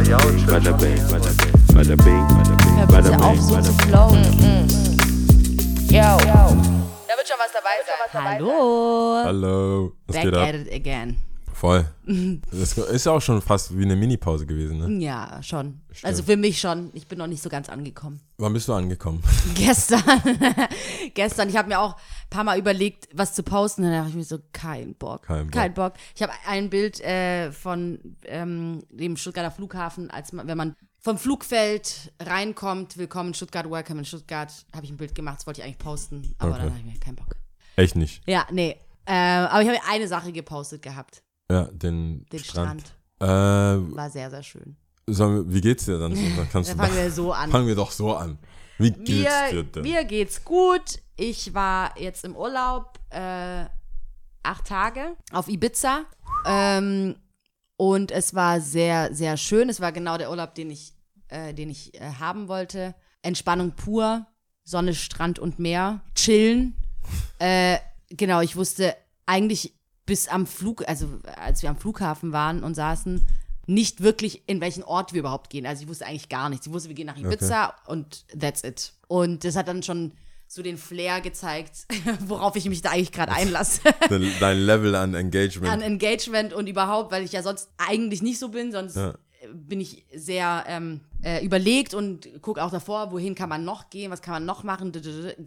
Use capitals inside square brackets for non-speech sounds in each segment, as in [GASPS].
Bada bing, bada bing, bada bing, auf, bing, so bada zu bing. flowen. Yo. Da wird schon was dabei sein. Hallo. Hallo. Was Back geht ab? at it again. Voll. Das ist auch schon fast wie eine Minipause gewesen, ne? Ja, schon. Also für mich schon. Ich bin noch nicht so ganz angekommen. Wann bist du angekommen? [LAUGHS] Gestern. [LAUGHS] Gestern. Ich habe mir auch ein paar Mal überlegt, was zu posten. Dann dachte ich mir so, kein Bock. Kein Bock. Ich habe ein Bild äh, von ähm, dem Stuttgarter Flughafen, als man, wenn man vom Flugfeld reinkommt, willkommen in Stuttgart, welcome in Stuttgart, habe ich ein Bild gemacht, das wollte ich eigentlich posten. Aber Okay. dann habe ich mir keinen Bock. Echt nicht. Ja, nee. Äh, aber ich habe eine Sache gepostet gehabt. Ja, den, Den Strand. Strand. Äh, War sehr, sehr schön. wir, wie geht's dir dann? Dann kannst [LAUGHS] Dann du fangen wir so an. fangen wir doch so an. Wie geht's dir Mir, denn? mir geht's gut. Ich war jetzt im Urlaub äh, acht Tage auf Ibiza. Ähm, und es war sehr, sehr schön. Es war genau der Urlaub, den ich, äh, den ich äh, haben wollte. Entspannung pur, Sonne, Strand und Meer, chillen. Äh, genau, ich wusste eigentlich bis am Flug, also als wir am Flughafen waren und saßen, nicht wirklich, in welchen Ort wir überhaupt gehen. Also ich wusste eigentlich gar nichts. Ich wusste, wir gehen nach Ibiza und that's it. Und das hat dann schon so den Flair gezeigt, [LAUGHS] worauf ich mich da eigentlich gerade einlasse. [LAUGHS] Dein, Level an Engagement. An Engagement und überhaupt, weil ich ja sonst eigentlich nicht so bin, sonst Ja. bin ich sehr ähm, äh, überlegt und gucke auch davor, wohin kann man noch gehen, was kann man noch machen,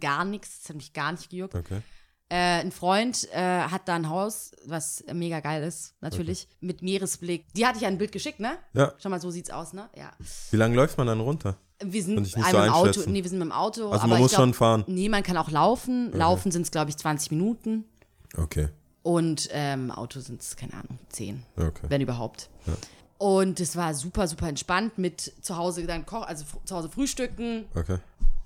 gar nichts, das hat mich gar nicht gejuckt. okay. Äh, ein Freund äh, hat da ein Haus, was mega geil ist, natürlich, mit Meeresblick. Die hatte ich ein Bild geschickt, ne? Ja. Schau mal, so sieht's aus, ne? Ja. Wie lange läuft man dann runter? Wir sind nicht so im Auto, nee, wir sind mit dem Auto. Also aber man ich muss glaub, schon fahren. Nee, man kann auch laufen. Laufen sind es, glaube ich, 20 Minuten. Okay. Und ähm, Auto sind es, keine Ahnung, 10, Okay. wenn überhaupt. Und es war super, super entspannt mit zu Hause dann kochen, also zu Hause frühstücken, Okay.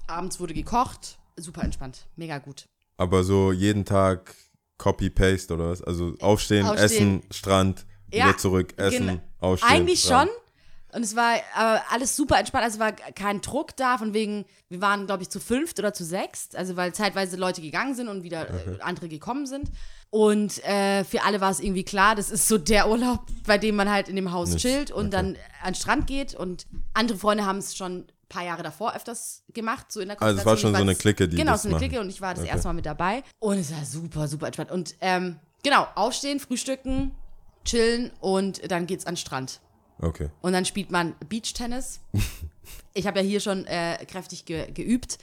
abends wurde gekocht. Super entspannt, mega gut. Aber so jeden Tag Copy-Paste oder was? Also aufstehen, Aufstehen. essen, Strand, Ja, wieder zurück, essen, Genau. aufstehen. Eigentlich Strand. schon. Und es war aber alles super entspannt. Also war kein Druck da, von wegen, wir waren, glaube ich, zu fünft oder zu sechst. Also weil zeitweise Leute gegangen sind und wieder äh, andere gekommen sind. Und äh, für alle war es irgendwie klar, das ist so der Urlaub, bei dem man halt in dem Haus Nicht. chillt und Okay. dann an den Strand geht. Und andere Freunde haben es schon paar Jahre davor öfters gemacht, so in der Also es war Konstellation. schon so eine Clique, die Genau, so eine machen. Clique und ich war das Okay. erste Mal mit dabei. Und es war super, super entspannt. Und ähm, genau, aufstehen, frühstücken, chillen und dann geht's an den Strand. Okay. Und dann spielt man Beachtennis. [LAUGHS] Ich habe ja hier schon äh, kräftig ge geübt.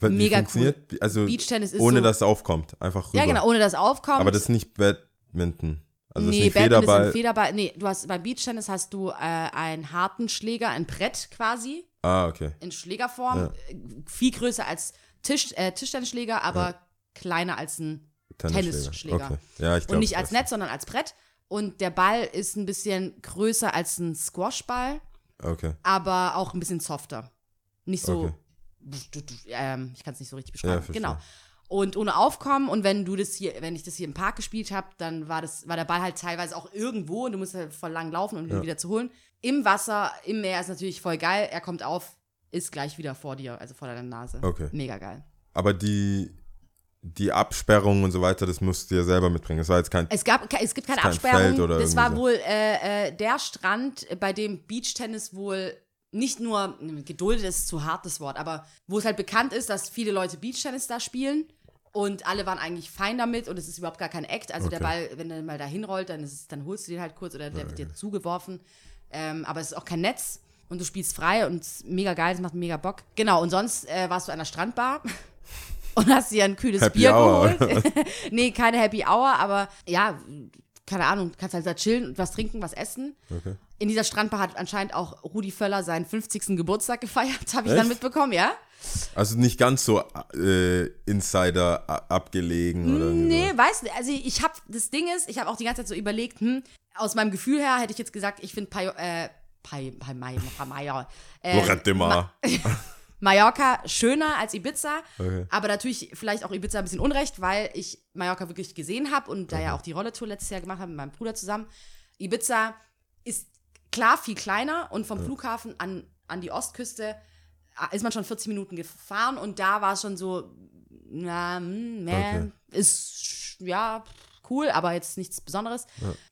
Wie Mega funktioniert? Also Beachtennis ist ohne so- dass es aufkommt, einfach rüber. Ja, genau, ohne dass aufkommt. Aber das ist nicht Badminton. Also nee, Badminton ist ein Federball. Nee, du hast beim Beachtennis hast du äh, einen harten Schläger, ein Brett quasi, ah, okay. in Schlägerform. Äh, Viel größer als Tisch, äh, Tischtennisschläger, aber kleiner als ein Tennisschläger. Okay. Ja, ich glaube. Und nicht als Netz, sondern als Brett. Und der Ball ist ein bisschen größer als ein Squashball, Okay. aber auch ein bisschen softer. Nicht so. Okay. Ähm, ich kann es nicht so richtig Ja, beschreiben. verstehe. genau. Und ohne Aufkommen und wenn du das hier, wenn ich das hier im Park gespielt habe, dann war das, war der Ball halt teilweise auch irgendwo und du musst halt voll lang laufen, um ihn Ja. wieder zu holen. Im Wasser, im Meer ist natürlich voll geil. Er kommt auf, ist gleich wieder vor dir, also vor deiner Nase. Okay. Mega geil. Aber die, die Absperrung und so weiter, das musst du dir selber mitbringen. Das war jetzt kein. Es, gab, es gibt keine kein Absperrung. Oder das war so. wohl äh, äh, der Strand, bei dem Beachtennis wohl nicht nur, geduldet ist zu hartes Wort, aber wo es halt bekannt ist, dass viele Leute Beachtennis da spielen und alle waren eigentlich fein damit und es ist überhaupt gar kein Act. Also der Okay. Ball, wenn der mal da hinrollt, dann, ist es, dann holst du den halt kurz oder der wird dir zugeworfen. Ähm, aber es ist auch kein Netz und du spielst frei und es ist mega geil, es macht mega Bock. Genau, und sonst äh, warst du an der Strandbar. [LAUGHS] Und hast dir ein kühles Happy Bier Hour, geholt. [LAUGHS] nee, keine Happy Hour, aber ja, keine Ahnung, kannst halt da chillen und was trinken, was essen. Okay. In dieser Strandbar hat anscheinend auch Rudi Völler seinen 50. Geburtstag gefeiert, habe ich dann Echt? mitbekommen, ja? Also nicht ganz so äh, Insider abgelegen oder Nee, weißt du, also ich habe, das Ding ist, ich habe auch die ganze Zeit so überlegt, hm, aus meinem Gefühl her hätte ich jetzt gesagt, ich finde Payo, äh, so. äh, Mar. [LAUGHS] Mallorca schöner als Ibiza, Okay. aber natürlich vielleicht auch Ibiza ein bisschen unrecht, weil ich Mallorca wirklich gesehen habe und da ja auch die Rolletour letztes Jahr gemacht habe mit meinem Bruder zusammen. Ibiza ist klar viel kleiner und vom Flughafen an, an die Ostküste ist man schon 40 Minuten gefahren und da war es schon so, na, hm, man, Okay. ist, ja, cool, aber jetzt nichts Besonderes.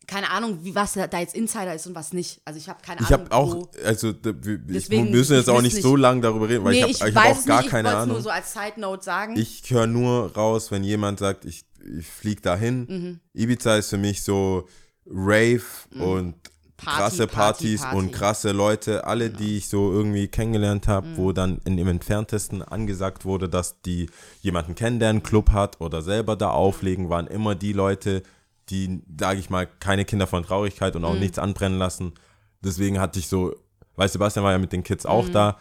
Keine Ahnung, wie was da jetzt Insider ist und was nicht. Also ich habe keine Ich Ahnung. habe auch, also wir müssen jetzt ich auch nicht so lange darüber reden, weil nee, ich habe ich, ich hab auch gar nicht, keine ich wollte Ahnung. nur so als Side Note sagen. Ich höre nur raus, wenn jemand sagt, ich, ich fliege dahin. Mhm. Ibiza ist für mich so Rave und Party, krasse Party, Partys Party. und krasse Leute, alle, die ich so irgendwie kennengelernt habe, Mhm. wo dann in dem entferntesten angesagt wurde, dass die jemanden kennen, der einen Club hat oder selber da auflegen, waren immer die Leute, die, sage ich mal, keine Kinder von Traurigkeit Mhm. und auch nichts anbrennen lassen. Deswegen hatte ich so, weil Sebastian war ja mit den Kids Mhm. auch da,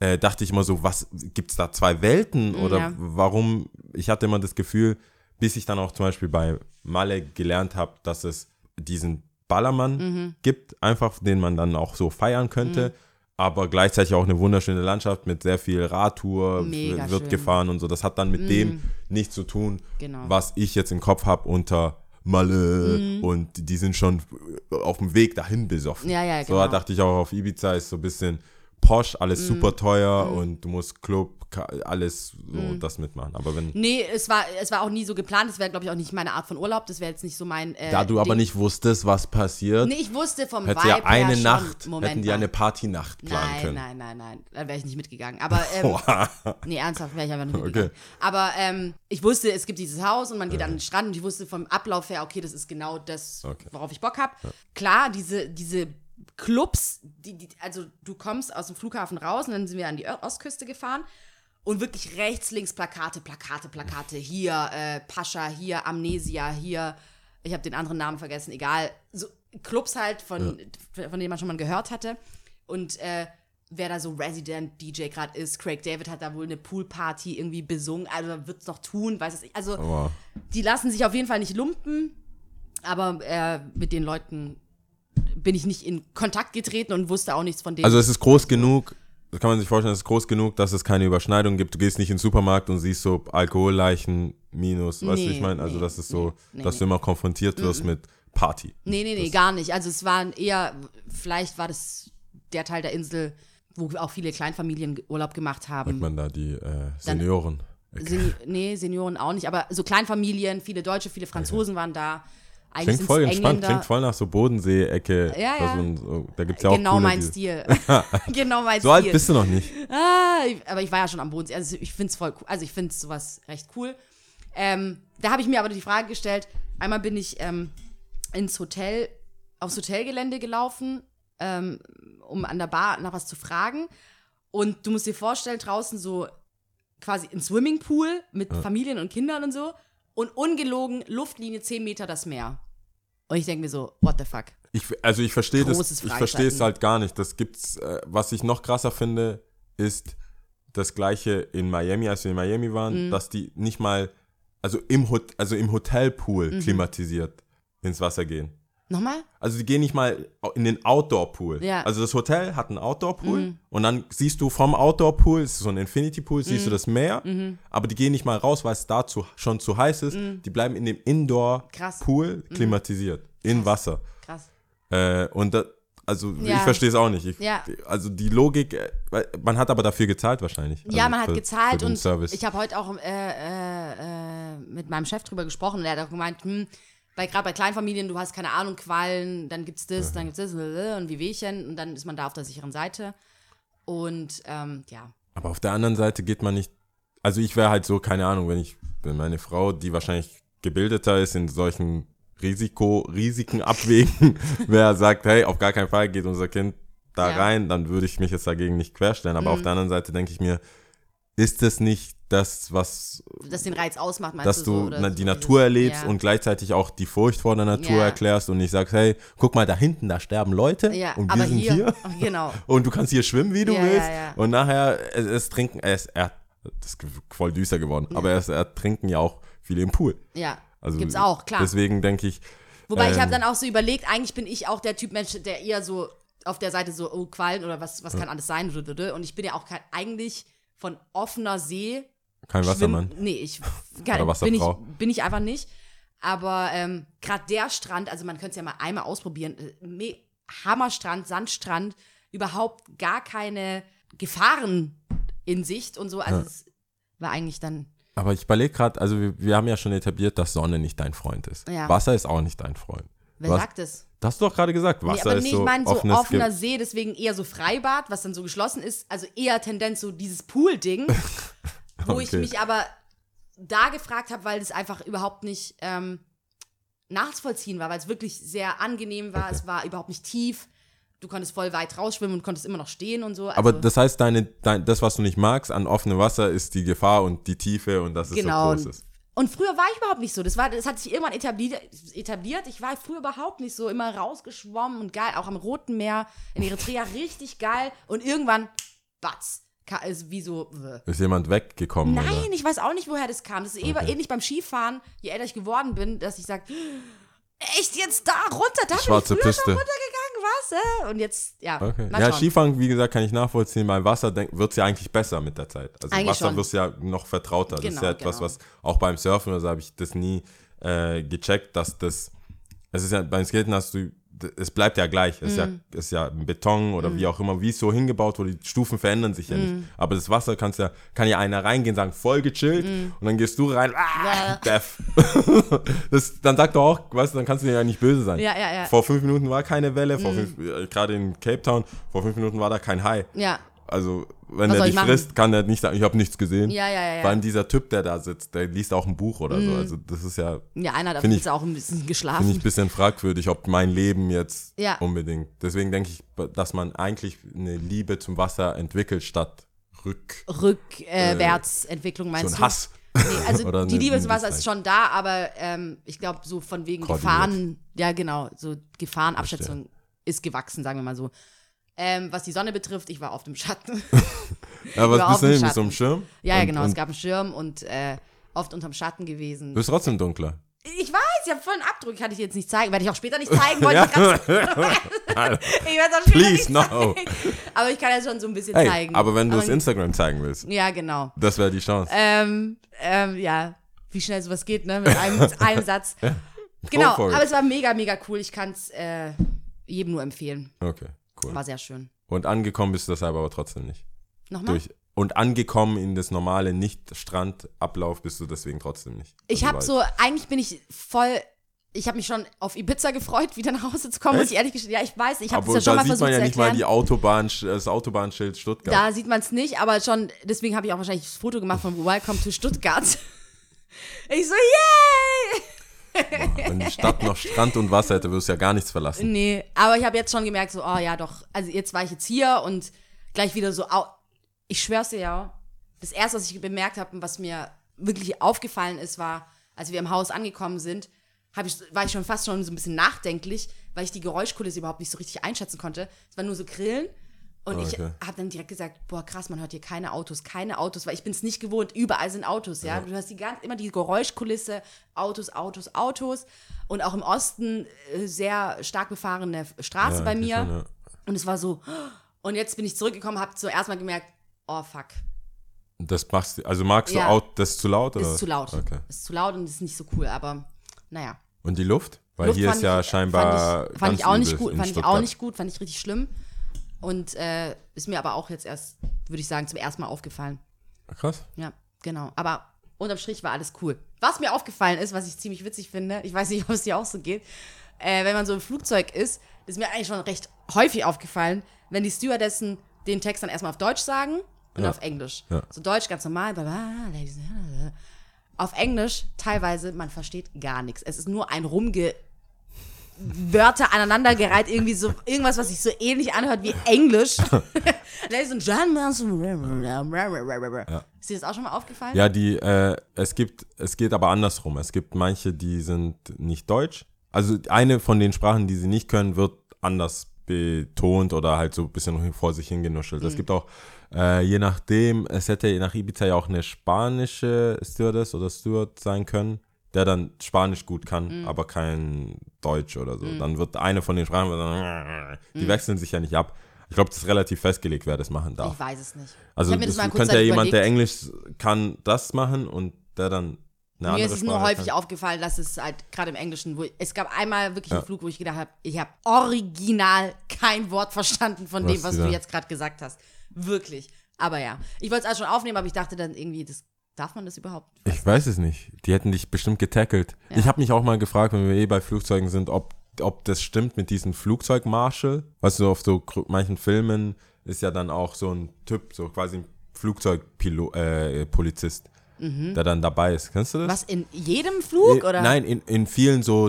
äh, dachte ich immer so, was, gibt es da zwei Welten oder Ja. warum? Ich hatte immer das Gefühl, bis ich dann auch zum Beispiel bei Malle gelernt habe, dass es diesen Ballermann Mhm. gibt, einfach den man dann auch so feiern könnte. Aber gleichzeitig auch eine wunderschöne Landschaft mit sehr viel Radtour, Mega wird schön. gefahren und so. Das hat dann mit dem nichts zu tun, Genau. was ich jetzt im Kopf habe unter Malle Mhm. und die sind schon auf dem Weg dahin besoffen. Ja, ja, So genau. dachte ich auch auf Ibiza ist so ein bisschen posch, alles Mhm. super teuer und du musst Club, alles so Mhm. das mitmachen. Aber wenn Nee, es war, es war auch nie so geplant. Das wäre, glaube ich, auch nicht meine Art von Urlaub. Das wäre jetzt nicht so mein. Äh, da du aber Ding. nicht wusstest, was passiert, Nee, ich wusste vom hätte Vibe ja eine her schon, Nacht, Moment hätten die mal. eine Partynacht planen Nein, können. nein, nein, nein. Da wäre ich nicht mitgegangen. Aber, [LAUGHS] ähm, nee, ernsthaft wäre ich einfach nicht mitgegangen. Aber ähm, ich wusste, es gibt dieses Haus und man geht an den Strand und ich wusste vom Ablauf her, okay, das ist genau das, Okay. worauf ich Bock habe. Klar, diese, diese Clubs, die, die, also du kommst aus dem Flughafen raus und dann sind wir an die Ostküste gefahren und wirklich rechts, links Plakate, Plakate, Plakate. Hier äh, Pascha, hier Amnesia, hier, ich habe den anderen Namen vergessen, egal. So Clubs halt, von, von denen man schon mal gehört hatte. Und äh, wer da so Resident DJ gerade ist, Craig David hat da wohl eine Poolparty irgendwie besungen, also wird es noch tun, weiß es nicht. Also Aber die lassen sich auf jeden Fall nicht lumpen, aber äh, mit den Leuten bin ich nicht in Kontakt getreten und wusste auch nichts von denen. Also es ist groß genug, kann man sich vorstellen, es ist groß genug, dass es keine Überschneidung gibt. Du gehst nicht in den Supermarkt und siehst so Alkoholleichen minus, weißt du, wie Nee, ich meine? Also nee, das ist so, nee, dass nee. du immer konfrontiert wirst mit Party. Nee, nee, nee, gar nicht. Also es waren eher, vielleicht war das der Teil der Insel, wo auch viele Kleinfamilien Urlaub gemacht haben. Sagt man da die äh, Senioren. Seni nee, Senioren auch nicht, aber so Kleinfamilien, viele Deutsche, viele Franzosen waren da. Eigentlich Klingt voll entspannt, klingt voll nach so Bodensee-Ecke. Ja, ja. Da, so, so, da gibt es ja auch genau coole, mein Stil. [LAUGHS] [LAUGHS] genau mein So alt Stil. bist du noch nicht. Ah, aber ich war ja schon am Bodensee. Also ich finde es voll cool. Also ich finde sowas recht cool. Ähm, da habe ich mir aber die Frage gestellt. Einmal bin ich ähm, ins Hotel, aufs Hotelgelände gelaufen, ähm, um an der Bar nach was zu fragen. Und du musst dir vorstellen, draußen so quasi ein Swimmingpool mit Familien und Kindern und so. Und ungelogen Luftlinie 10 Meter das Meer. Und ich denke mir so, what the fuck? Ich, also ich verstehe das, ich verstehe es halt gar nicht. Das gibt's, äh, was ich noch krasser finde, ist das gleiche in Miami, als wir in Miami Mhm. waren, dass die nicht mal, also im, Hot, also im Hotelpool Mhm. klimatisiert ins Wasser gehen. Nochmal? Also die gehen nicht mal in den Outdoor-Pool. Ja. Mhm. Also das Hotel hat einen Outdoor-Pool und dann siehst du vom Outdoor-Pool, es ist so ein Infinity-Pool, siehst Mhm. du das Meer, aber die gehen nicht mal raus, weil es dazu schon zu heiß ist. Die bleiben in dem. Mhm. Indoor-Pool klimatisiert, in Wasser. Krass. Äh, und das, also Ja. ich verstehe es auch nicht. Ich, Ja. Also die Logik, äh, man hat aber dafür gezahlt wahrscheinlich. Ja, also man hat für- gezahlt für und Service. ich habe heute auch äh, äh, äh, mit meinem Chef drüber gesprochen und er hat auch gemeint, hm, weil gerade bei Kleinfamilien, du hast keine Ahnung, Quallen, dann gibt's das, dann gibt's das äh, und Wehwehchen und dann ist man da auf der sicheren Seite. Und ähm, ja, Aber auf der anderen Seite geht man nicht. Also ich wäre halt so, keine Ahnung, wenn ich, wenn meine Frau, die wahrscheinlich gebildeter ist in solchen Risiko, Risiken abwägen, [LAUGHS] wer sagt, hey, auf gar keinen Fall geht unser Kind da Ja. Mhm. rein, dann würde ich mich jetzt dagegen nicht querstellen. Aber auf der anderen Seite denke ich mir, ist das nicht das, was, das den Reiz ausmacht, meinst dass du so? na, so die dieses- Natur erlebst ja. und gleichzeitig auch die Furcht vor der Natur Ja. erklärst und nicht sagst, hey, guck mal, da hinten, da sterben Leute ja, und wir aber sind hier, hier. [LAUGHS] genau. Und du kannst hier schwimmen, wie du willst. Und nachher, es, es trinken, es, er, das ist voll düster geworden, aber es ertrinken ja auch viele im Pool. Ja, Also gibt's auch, klar. Deswegen denke ich, Wobei ich ähm, habe dann auch so überlegt, eigentlich bin ich auch der Typ Mensch, der eher so auf der Seite so, oh, Quallen oder was, was kann alles sein? Und ich bin ja auch kein, eigentlich von offener See kein Wassermann. Schwimmen, nee, ich [LAUGHS] kann, bin, ich, bin ich einfach nicht. Aber ähm, gerade der Strand, also man könnte es ja mal einmal ausprobieren. äh, Me Hammerstrand, Sandstrand, überhaupt gar keine Gefahren in Sicht und so. Also es war eigentlich dann Aber ich überlege gerade, also wir, wir haben ja schon etabliert, dass Sonne nicht dein Freund ist. Ja. Wasser ist auch nicht dein Freund. Wer Was? sagt es? Das hast du doch gerade gesagt. Nee, Wasser aber ist nee, so ich meine so offener Ge- See, deswegen eher so Freibad, was dann so geschlossen ist. Also eher Tendenz so dieses Pool-Ding, [LAUGHS] wo ich Okay. mich aber da gefragt habe, weil es einfach überhaupt nicht ähm, nachzuvollziehen war, weil es wirklich sehr angenehm war. Es war überhaupt nicht tief. Du konntest voll weit rausschwimmen und konntest immer noch stehen und so. Also, Aber das heißt, deine, dein, das, was du nicht magst an offenem Wasser, ist die Gefahr und die Tiefe und dass es genau. so groß ist. Und früher war ich überhaupt nicht so. Das, war, das hat sich irgendwann etabliert, etabliert. Ich war früher überhaupt nicht so. Immer rausgeschwommen und geil. Auch am Roten Meer in Eritrea [LAUGHS] richtig geil. Und irgendwann, batz. Ist wie so. äh. Ist jemand weggekommen? Nein, Oder? ich weiß auch nicht, woher das kam. Das ist Okay. ähnlich beim Skifahren, je älter ich geworden bin, dass ich sage, [GASPS] echt jetzt da runter? Da bin ich Schwarze früher Piste. schon runtergegangen, was? Und jetzt, ja. Okay. Ja. Skifahren, wie gesagt, kann ich nachvollziehen. Beim Wasser wird es ja eigentlich besser mit der Zeit. Also Eigentlich Wasser wirst ja noch vertrauter. das ist Genau, ja etwas, genau. was auch beim Surfen oder so habe ich das nie äh, gecheckt, dass das. Es ist ja beim Skaten hast du. Es bleibt ja gleich. Es ist, Mhm. ja, ist ja Beton oder wie auch immer, wie es so hingebaut wurde. Die Stufen verändern sich ja Mhm. nicht. Aber das Wasser kannst ja, kann ja einer reingehen, sagen, voll gechillt. Mhm. Und dann gehst du rein, ah, death. [LAUGHS] das, dann sagt er auch, weißt du, dann kannst du ja nicht böse sein. Ja, ja, ja. Vor fünf Minuten war keine Welle, vor fünf, äh, gerade in Cape Town, vor fünf Minuten war da kein Hai. Ja, Also, wenn Was er dich ich machen? frisst, kann er nicht sagen, ich habe nichts gesehen. Ja, ja, ja. Vor allem dieser Typ, der da sitzt, der liest auch ein Buch oder so. Also, das ist ja, ja einer hat jetzt auch ein bisschen geschlafen. finde ich ein bisschen fragwürdig, ob mein Leben jetzt Ja. unbedingt. Deswegen denke ich, dass man eigentlich eine Liebe zum Wasser entwickelt, statt rück, Rückwärtsentwicklung so meinst ein du? Hass. Nee, also [LAUGHS] die Liebe zum Wasser ist schon da, aber ähm, ich glaube, so von wegen Koordiniert. Gefahren, ja genau, so Gefahrenabschätzung ist gewachsen, sagen wir mal so. Ähm, was die Sonne betrifft, ich war auf dem Schatten. [LAUGHS] Ja, was auf bist du dem denn mit so einem Schirm? ja, ja, Und- genau, es gab einen Schirm und äh, oft unterm Schatten gewesen. du bist trotzdem dunkler. Ich weiß, ich habe voll einen Abdruck, kann ich jetzt nicht zeigen, werde ich auch später nicht zeigen, wollte [LAUGHS] ich grad [LAUGHS] sagen. Ich werde es auch später Please, nicht no. zeigen. Aber ich kann ja schon so ein bisschen Hey, zeigen. aber wenn du es Instagram zeigen willst, Ja, genau. das wäre die Chance. Ähm, ähm, ja, wie schnell sowas geht, ne? Mit einem, mit einem Satz. Genau, for it. aber es war mega, mega cool. Ich kann es äh, jedem nur empfehlen. Okay, cool. War sehr schön. Und angekommen bist du deshalb aber trotzdem nicht. Nochmal? Durch, und angekommen in das normale Nicht-Strandablauf bist du deswegen trotzdem nicht. Ich Also habe so, eigentlich bin ich voll, ich habe mich schon auf Ibiza gefreut, wieder nach Hause zu kommen, muss ich ehrlich gestehen. Ja, ich weiß, ich habe das ja schon da mal sieht versucht man ja nicht mal Autobahn, das Autobahnschild Stuttgart. Da sieht man es nicht, aber schon, deswegen habe ich auch wahrscheinlich das Foto gemacht von Welcome to Stuttgart. [LAUGHS] Ich so, yay! Wenn die Stadt noch Strand und Wasser hätte, würdest du ja gar nichts verlassen. Nee, aber ich habe jetzt schon gemerkt, so, oh ja, doch, also jetzt war ich jetzt hier und gleich wieder so, au ich schwör's dir ja, das erste, was ich bemerkt habe und was mir wirklich aufgefallen ist, war, als wir im Haus angekommen sind, ich, war ich schon fast schon so ein bisschen nachdenklich, weil ich die Geräuschkulisse überhaupt nicht so richtig einschätzen konnte. Es waren nur so Grillen. Und ich Okay. habe dann direkt gesagt, boah, krass, man hört hier keine Autos, keine Autos, weil ich bin es nicht gewohnt, überall sind Autos, ja. Du hast die ganz, immer die Geräuschkulisse, Autos, Autos, Autos. Und auch im Osten äh, sehr stark befahrene Straße Ja, bei mir. schon, ja. Und es war so, und jetzt bin ich zurückgekommen, habe zuerst mal gemerkt, oh fuck, Das machst du, also magst du Ja. Out, das ist zu laut? Oder? ist zu laut. Okay. Ist zu laut und ist nicht so cool, aber naja. Und die Luft? Weil Luft hier ist ja ich- scheinbar. Fand ich, fand ich auch nicht übel gut, in fand ich auch Stuttgart. nicht gut, fand ich richtig schlimm. Und äh, ist mir aber auch jetzt erst, würde ich sagen, zum ersten Mal aufgefallen. Krass. Ja, genau. Aber unterm Strich war alles cool. Was mir aufgefallen ist, was ich ziemlich witzig finde, ich weiß nicht, [LAUGHS] ob es dir auch so geht, äh, wenn man so im Flugzeug ist, ist mir eigentlich schon recht häufig aufgefallen, wenn die Stewardessen den Text dann erstmal auf Deutsch sagen und Ja. auf Englisch. Ja. So Deutsch ganz normal, bla, auf Englisch teilweise, man versteht gar nichts. Es ist nur ein rumge Wörter aneinandergereiht, irgendwie so irgendwas, was sich so ähnlich anhört wie Englisch. [LAUGHS] Ladies and Gentlemen. Ist dir das auch schon mal aufgefallen? Ja, die, äh, es gibt, es geht aber andersrum. Es gibt manche, die sind nicht deutsch. Also eine von den Sprachen, die sie nicht können, wird anders betont oder halt so ein bisschen vor sich hingenuschelt. Mhm. Es gibt auch, äh, je nachdem, es hätte nach Ibiza ja auch eine spanische Stewardess oder Steward sein können, der dann Spanisch gut kann, Mhm. aber kein Deutsch oder so. Dann wird eine von den Sprachen, dann, die wechseln sich ja nicht ab. Ich glaube, das ist relativ festgelegt, wer das machen darf. Ich weiß es nicht. Also das mal könnte ja kurzzeitig jemand, der. Englisch kann, das machen und der dann eine Mir ist es nur häufig kann. aufgefallen, dass es halt gerade im Englischen, wo es gab einmal wirklich Ja. einen Flug, wo ich gedacht habe, ich habe original kein Wort verstanden von Was dem, was du jetzt gerade gesagt hast. Wirklich. Aber ja, ich wollte es also schon aufnehmen, aber ich dachte dann irgendwie, das Darf man das überhaupt? Ich weiß es nicht. Die hätten dich bestimmt getackelt. Ja. Ich habe mich auch mal gefragt, wenn wir eh bei Flugzeugen sind, ob, ob das stimmt mit diesem Flugzeugmarshal. Weißt du, auf so manchen Filmen ist ja dann auch so ein Typ, so quasi ein Flugzeugpolizist, äh, Polizist, der dann dabei ist. Kennst du das? Mhm. Was, in jedem Flug, oder? Nein, in, in vielen so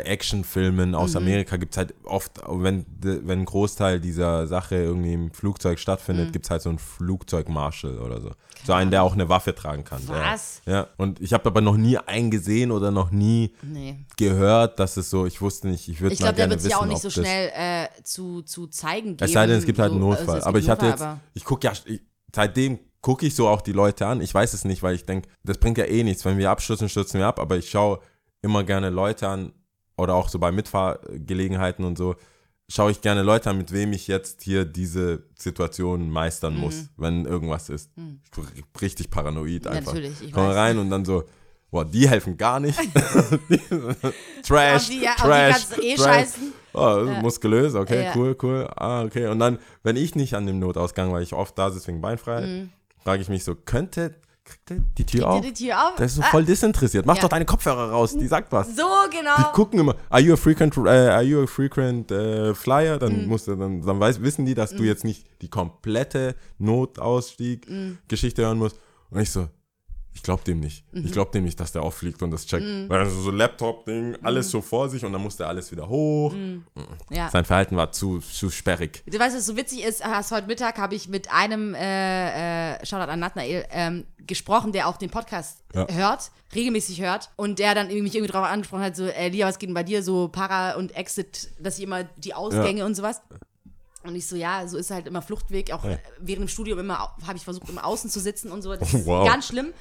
Terror-Action-Filmen aus Mhm. Amerika gibt es halt oft, wenn, wenn ein Großteil dieser Sache irgendwie im Flugzeug Mhm. stattfindet, gibt es halt so einen Flugzeugmarshal oder so. So einen, der auch eine Waffe tragen kann. Was? Ja, ja. und ich habe aber noch nie einen gesehen oder noch nie Nee. gehört, dass es so, ich wusste nicht, ich würde Ich mal glaube, der wird sich auch nicht so schnell äh, zu, zu zeigen geben. Es sei denn, es gibt halt einen so, Notfall. also es aber ich hatte Notfall, jetzt, aber- ich gucke ja, ich, seitdem gucke ich so auch die Leute an. Ich weiß es nicht, weil ich denke, das bringt ja eh nichts. Wenn wir abstürzen, stürzen wir ab. Aber ich schaue immer gerne Leute an oder auch so bei Mitfahrgelegenheiten und so, schaue ich gerne Leute an, mit wem ich jetzt hier diese Situation meistern Mhm. muss, wenn irgendwas ist. Ich bin richtig paranoid einfach. natürlich, ich Komme rein und dann so, boah, die helfen gar nicht. [LAUGHS] [LAUGHS] Trash, die- ja, Trash, eh Trash. Oh, muskulös, okay, Ja. cool, cool. Ah, okay. Und dann, wenn ich nicht an dem Notausgang, weil ich oft da sitze wegen Beinfreiheit, frage ich mich so, könnte, kriegt der die Tür auf? Mhm. Die Tür auf? Der ist so voll disinteressiert. Mach Ja. doch deine Kopfhörer raus, die sagt was. So, genau. Die gucken immer, are you a frequent, äh, are you a frequent äh, flyer? Mhm. Dann musst du, dann, dann weiß, wissen die, dass du jetzt nicht die komplette Notausstieg-Geschichte hören musst. Und ich so, ich glaub dem nicht. Mhm. Ich glaub dem nicht, dass der auffliegt und das checkt. Weil dann so, Laptop-Ding, alles so vor sich und dann musste er alles wieder hoch. ja. Sein Verhalten war zu, zu sperrig. Du weißt, was so witzig ist, hast heute Mittag habe ich mit einem, äh, äh, Shoutout an Nathanael, ähm, gesprochen, der auch den Podcast Ja. hört, regelmäßig hört und der dann mich irgendwie drauf angesprochen hat, so, äh, Lia, was geht denn bei dir so Para und Exit, dass ich immer die Ausgänge und sowas. Und ich so, ja, so ist halt immer Fluchtweg. Auch Ja. während dem Studium immer habe ich versucht, immer außen zu sitzen und so. Das ist [LAUGHS] Wow. ganz schlimm.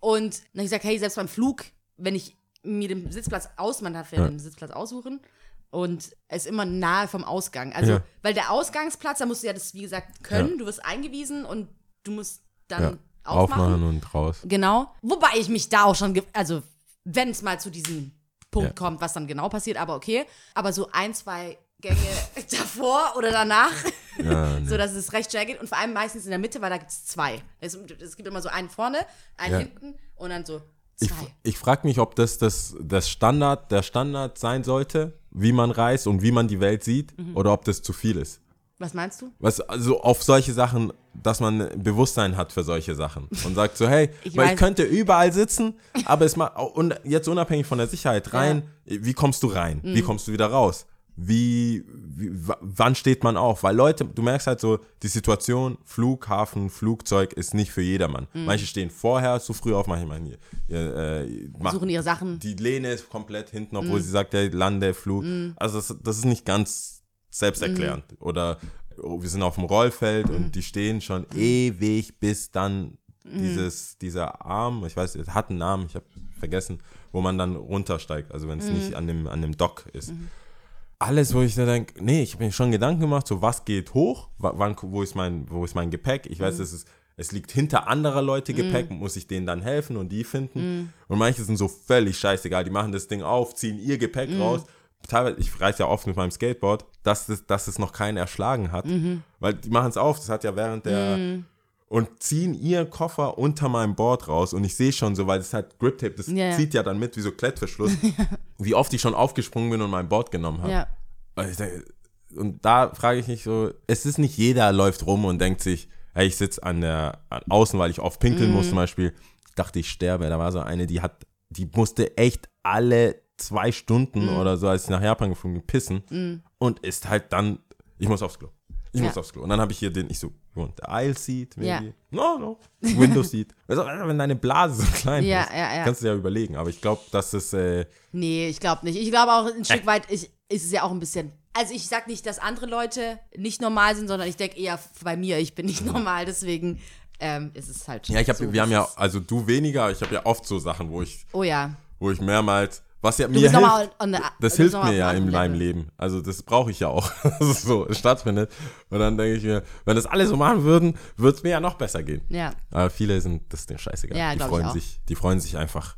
Und dann habe ich gesagt, hey, selbst beim Flug, wenn ich mir den Sitzplatz aus, man darf ja, Ja. den Sitzplatz aussuchen und es ist immer nahe vom Ausgang. Also, Ja. weil der Ausgangsplatz, da musst du ja das, wie gesagt, können. Ja. Du wirst eingewiesen und du musst dann Ja. aufmachen. Aufmachen und raus. Genau. Wobei ich mich da auch schon, also wenn es mal zu diesem Punkt kommt, was dann genau passiert, aber okay. Aber so ein, zwei Gänge [LAUGHS] davor oder danach, Ja, [LAUGHS] nee. so dass es recht schnell geht. Und vor allem meistens in der Mitte, weil da gibt es zwei. Es, es gibt immer so einen vorne, einen Ja. hinten und dann so Ich, zwei. ich frage mich, ob das, das das Standard, der Standard sein sollte, wie man reist und wie man die Welt sieht, Mhm. oder ob das zu viel ist. was meinst du? Was, also auf solche Sachen, dass man Bewusstsein hat für solche Sachen und sagt so, hey, Ich weil ich könnte überall sitzen, aber es mal und jetzt unabhängig von der Sicherheit rein, wie kommst du rein? Mhm. Wie kommst du wieder raus? Wie, wie wann steht man auf? Weil Leute, du merkst halt so, die Situation, Flughafen, Flugzeug ist nicht für jedermann. Mhm. Manche stehen vorher zu früh auf, manche machen äh, machen Suchen ihre Sachen. die Lehne ist komplett hinten, Mhm. obwohl sie sagt, der Lande, Flug. Also das, das ist nicht ganz selbsterklärend. Mhm. Oder oh, wir sind auf dem Rollfeld und die stehen schon ewig, bis dann Mhm. dieses, dieser Arm, ich weiß, es hat einen Namen, ich habe vergessen, wo man dann runtersteigt, also wenn es Mhm. nicht an dem, an dem Dock ist. Alles, wo ich da denke, nee, ich habe mir schon Gedanken gemacht, so was geht hoch, Wa- wann, wo, ist mein, wo ist mein Gepäck? Ich Mhm. weiß, es ist, es liegt hinter anderer Leute Gepäck, muss ich denen dann helfen und die finden. Mhm. Und manche sind so völlig scheißegal, die machen das Ding auf, ziehen ihr Gepäck Mhm. raus. Teilweise, ich reise ja oft mit meinem Skateboard, dass es, dass es noch keinen erschlagen hat. Mhm. Weil die machen es auf, das hat ja während der. Und ziehen ihren Koffer unter meinem Board raus und ich sehe schon so, weil es hat Grip Tape, das ja. zieht ja dann mit wie so Klettverschluss, [LAUGHS] wie oft ich schon aufgesprungen bin und mein Board genommen habe. Ja. Und, da frage ich mich so, es ist nicht jeder läuft rum und denkt sich, hey, ich sitze an der an außen, weil ich oft pinkeln Mhm. muss zum Beispiel. Ich dachte, ich sterbe. Da war so eine, die hat, die musste echt alle zwei Stunden Mhm. oder so, als ich nach Japan geflogen bin, pissen und ist halt dann, ich muss aufs Klo. Ich muss Ja. aufs Klo. Und dann habe ich hier den, ich so, the aisle seat, maybe? Ja. No, no. Window seat. [LAUGHS] Also, wenn deine Blase so klein Ja, ist, ja, kannst du dir ja überlegen. Aber ich glaube, dass es, äh, Nee, ich glaube nicht. Ich glaube auch ein Äh. Stück weit ich, ist es ja auch ein bisschen. Also ich sag nicht, dass andere Leute nicht normal sind, sondern ich denke eher bei mir, ich bin nicht normal, deswegen ähm, ist es halt. ja, ich habe, so, wir haben ja, also du weniger, ich habe ja oft so Sachen, wo ich Oh ja. wo ich mehrmals, was ja Du mir hilft, the, das du hilft mir ja in meinem. Leben. Also das brauche ich ja auch, [LAUGHS] dass es so stattfindet. Und dann denke ich mir, wenn das alle so machen würden, würde es mir ja noch besser gehen. Ja. Aber viele sind, das ist denen scheißegal. Ja, die freuen sich, die freuen sich einfach.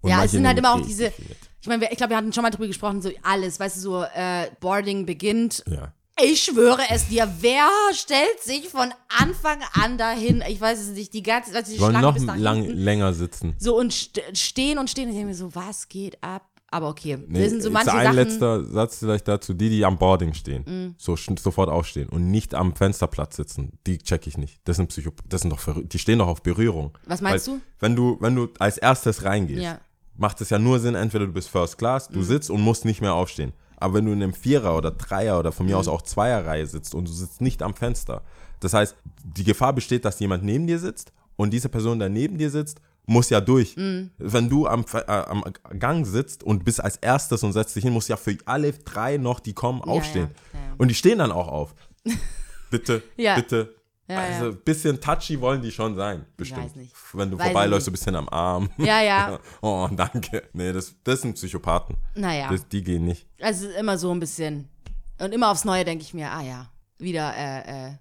Und Ja, es sind halt immer auch richtig diese. Ich meine, ich glaube, wir hatten schon mal drüber gesprochen, so alles, weißt du, so äh, Boarding beginnt. Ja. Ich schwöre es dir, wer stellt sich von Anfang an dahin? Ich weiß es nicht, die ganze also die Wollen noch lang, länger sitzen. So und st stehen und stehen. Und ich denke mir so, was geht ab? Aber okay, Nee, das sind so manche ein Sachen. Letzter Satz vielleicht dazu. Die, die am Boarding stehen, so sch- sofort aufstehen und nicht am Fensterplatz sitzen, die check ich nicht. Das sind Psycho das sind doch. Die stehen doch auf Berührung. Was meinst Weil, du? Wenn du, wenn du als erstes reingehst, Ja. Macht es ja nur Sinn, entweder du bist First Class, du sitzt und musst nicht mehr aufstehen. Aber wenn du in einem Vierer oder Dreier oder von mir Mhm. aus auch Zweierreihe sitzt und du sitzt nicht am Fenster, das heißt, die Gefahr besteht, dass jemand neben dir sitzt und diese Person, der neben dir sitzt, muss ja durch. Mhm. Wenn du am, äh, am Gang sitzt und bist als erstes und setzt dich hin, muss ja für alle drei noch, die kommen, aufstehen. ja, ja. Und die stehen dann auch auf. [LAUGHS] Bitte, bitte. Ja, also ein bisschen touchy wollen die schon sein, bestimmt. weiß nicht. Wenn du Weiß vorbeiläufst, so ein bisschen am Arm. Ja, ja. [LAUGHS] Oh, danke. Nee, das, das sind Psychopathen. Naja, Das, die gehen nicht. also immer so ein bisschen. Und immer aufs Neue denke ich mir, ah ja, wieder äh, äh,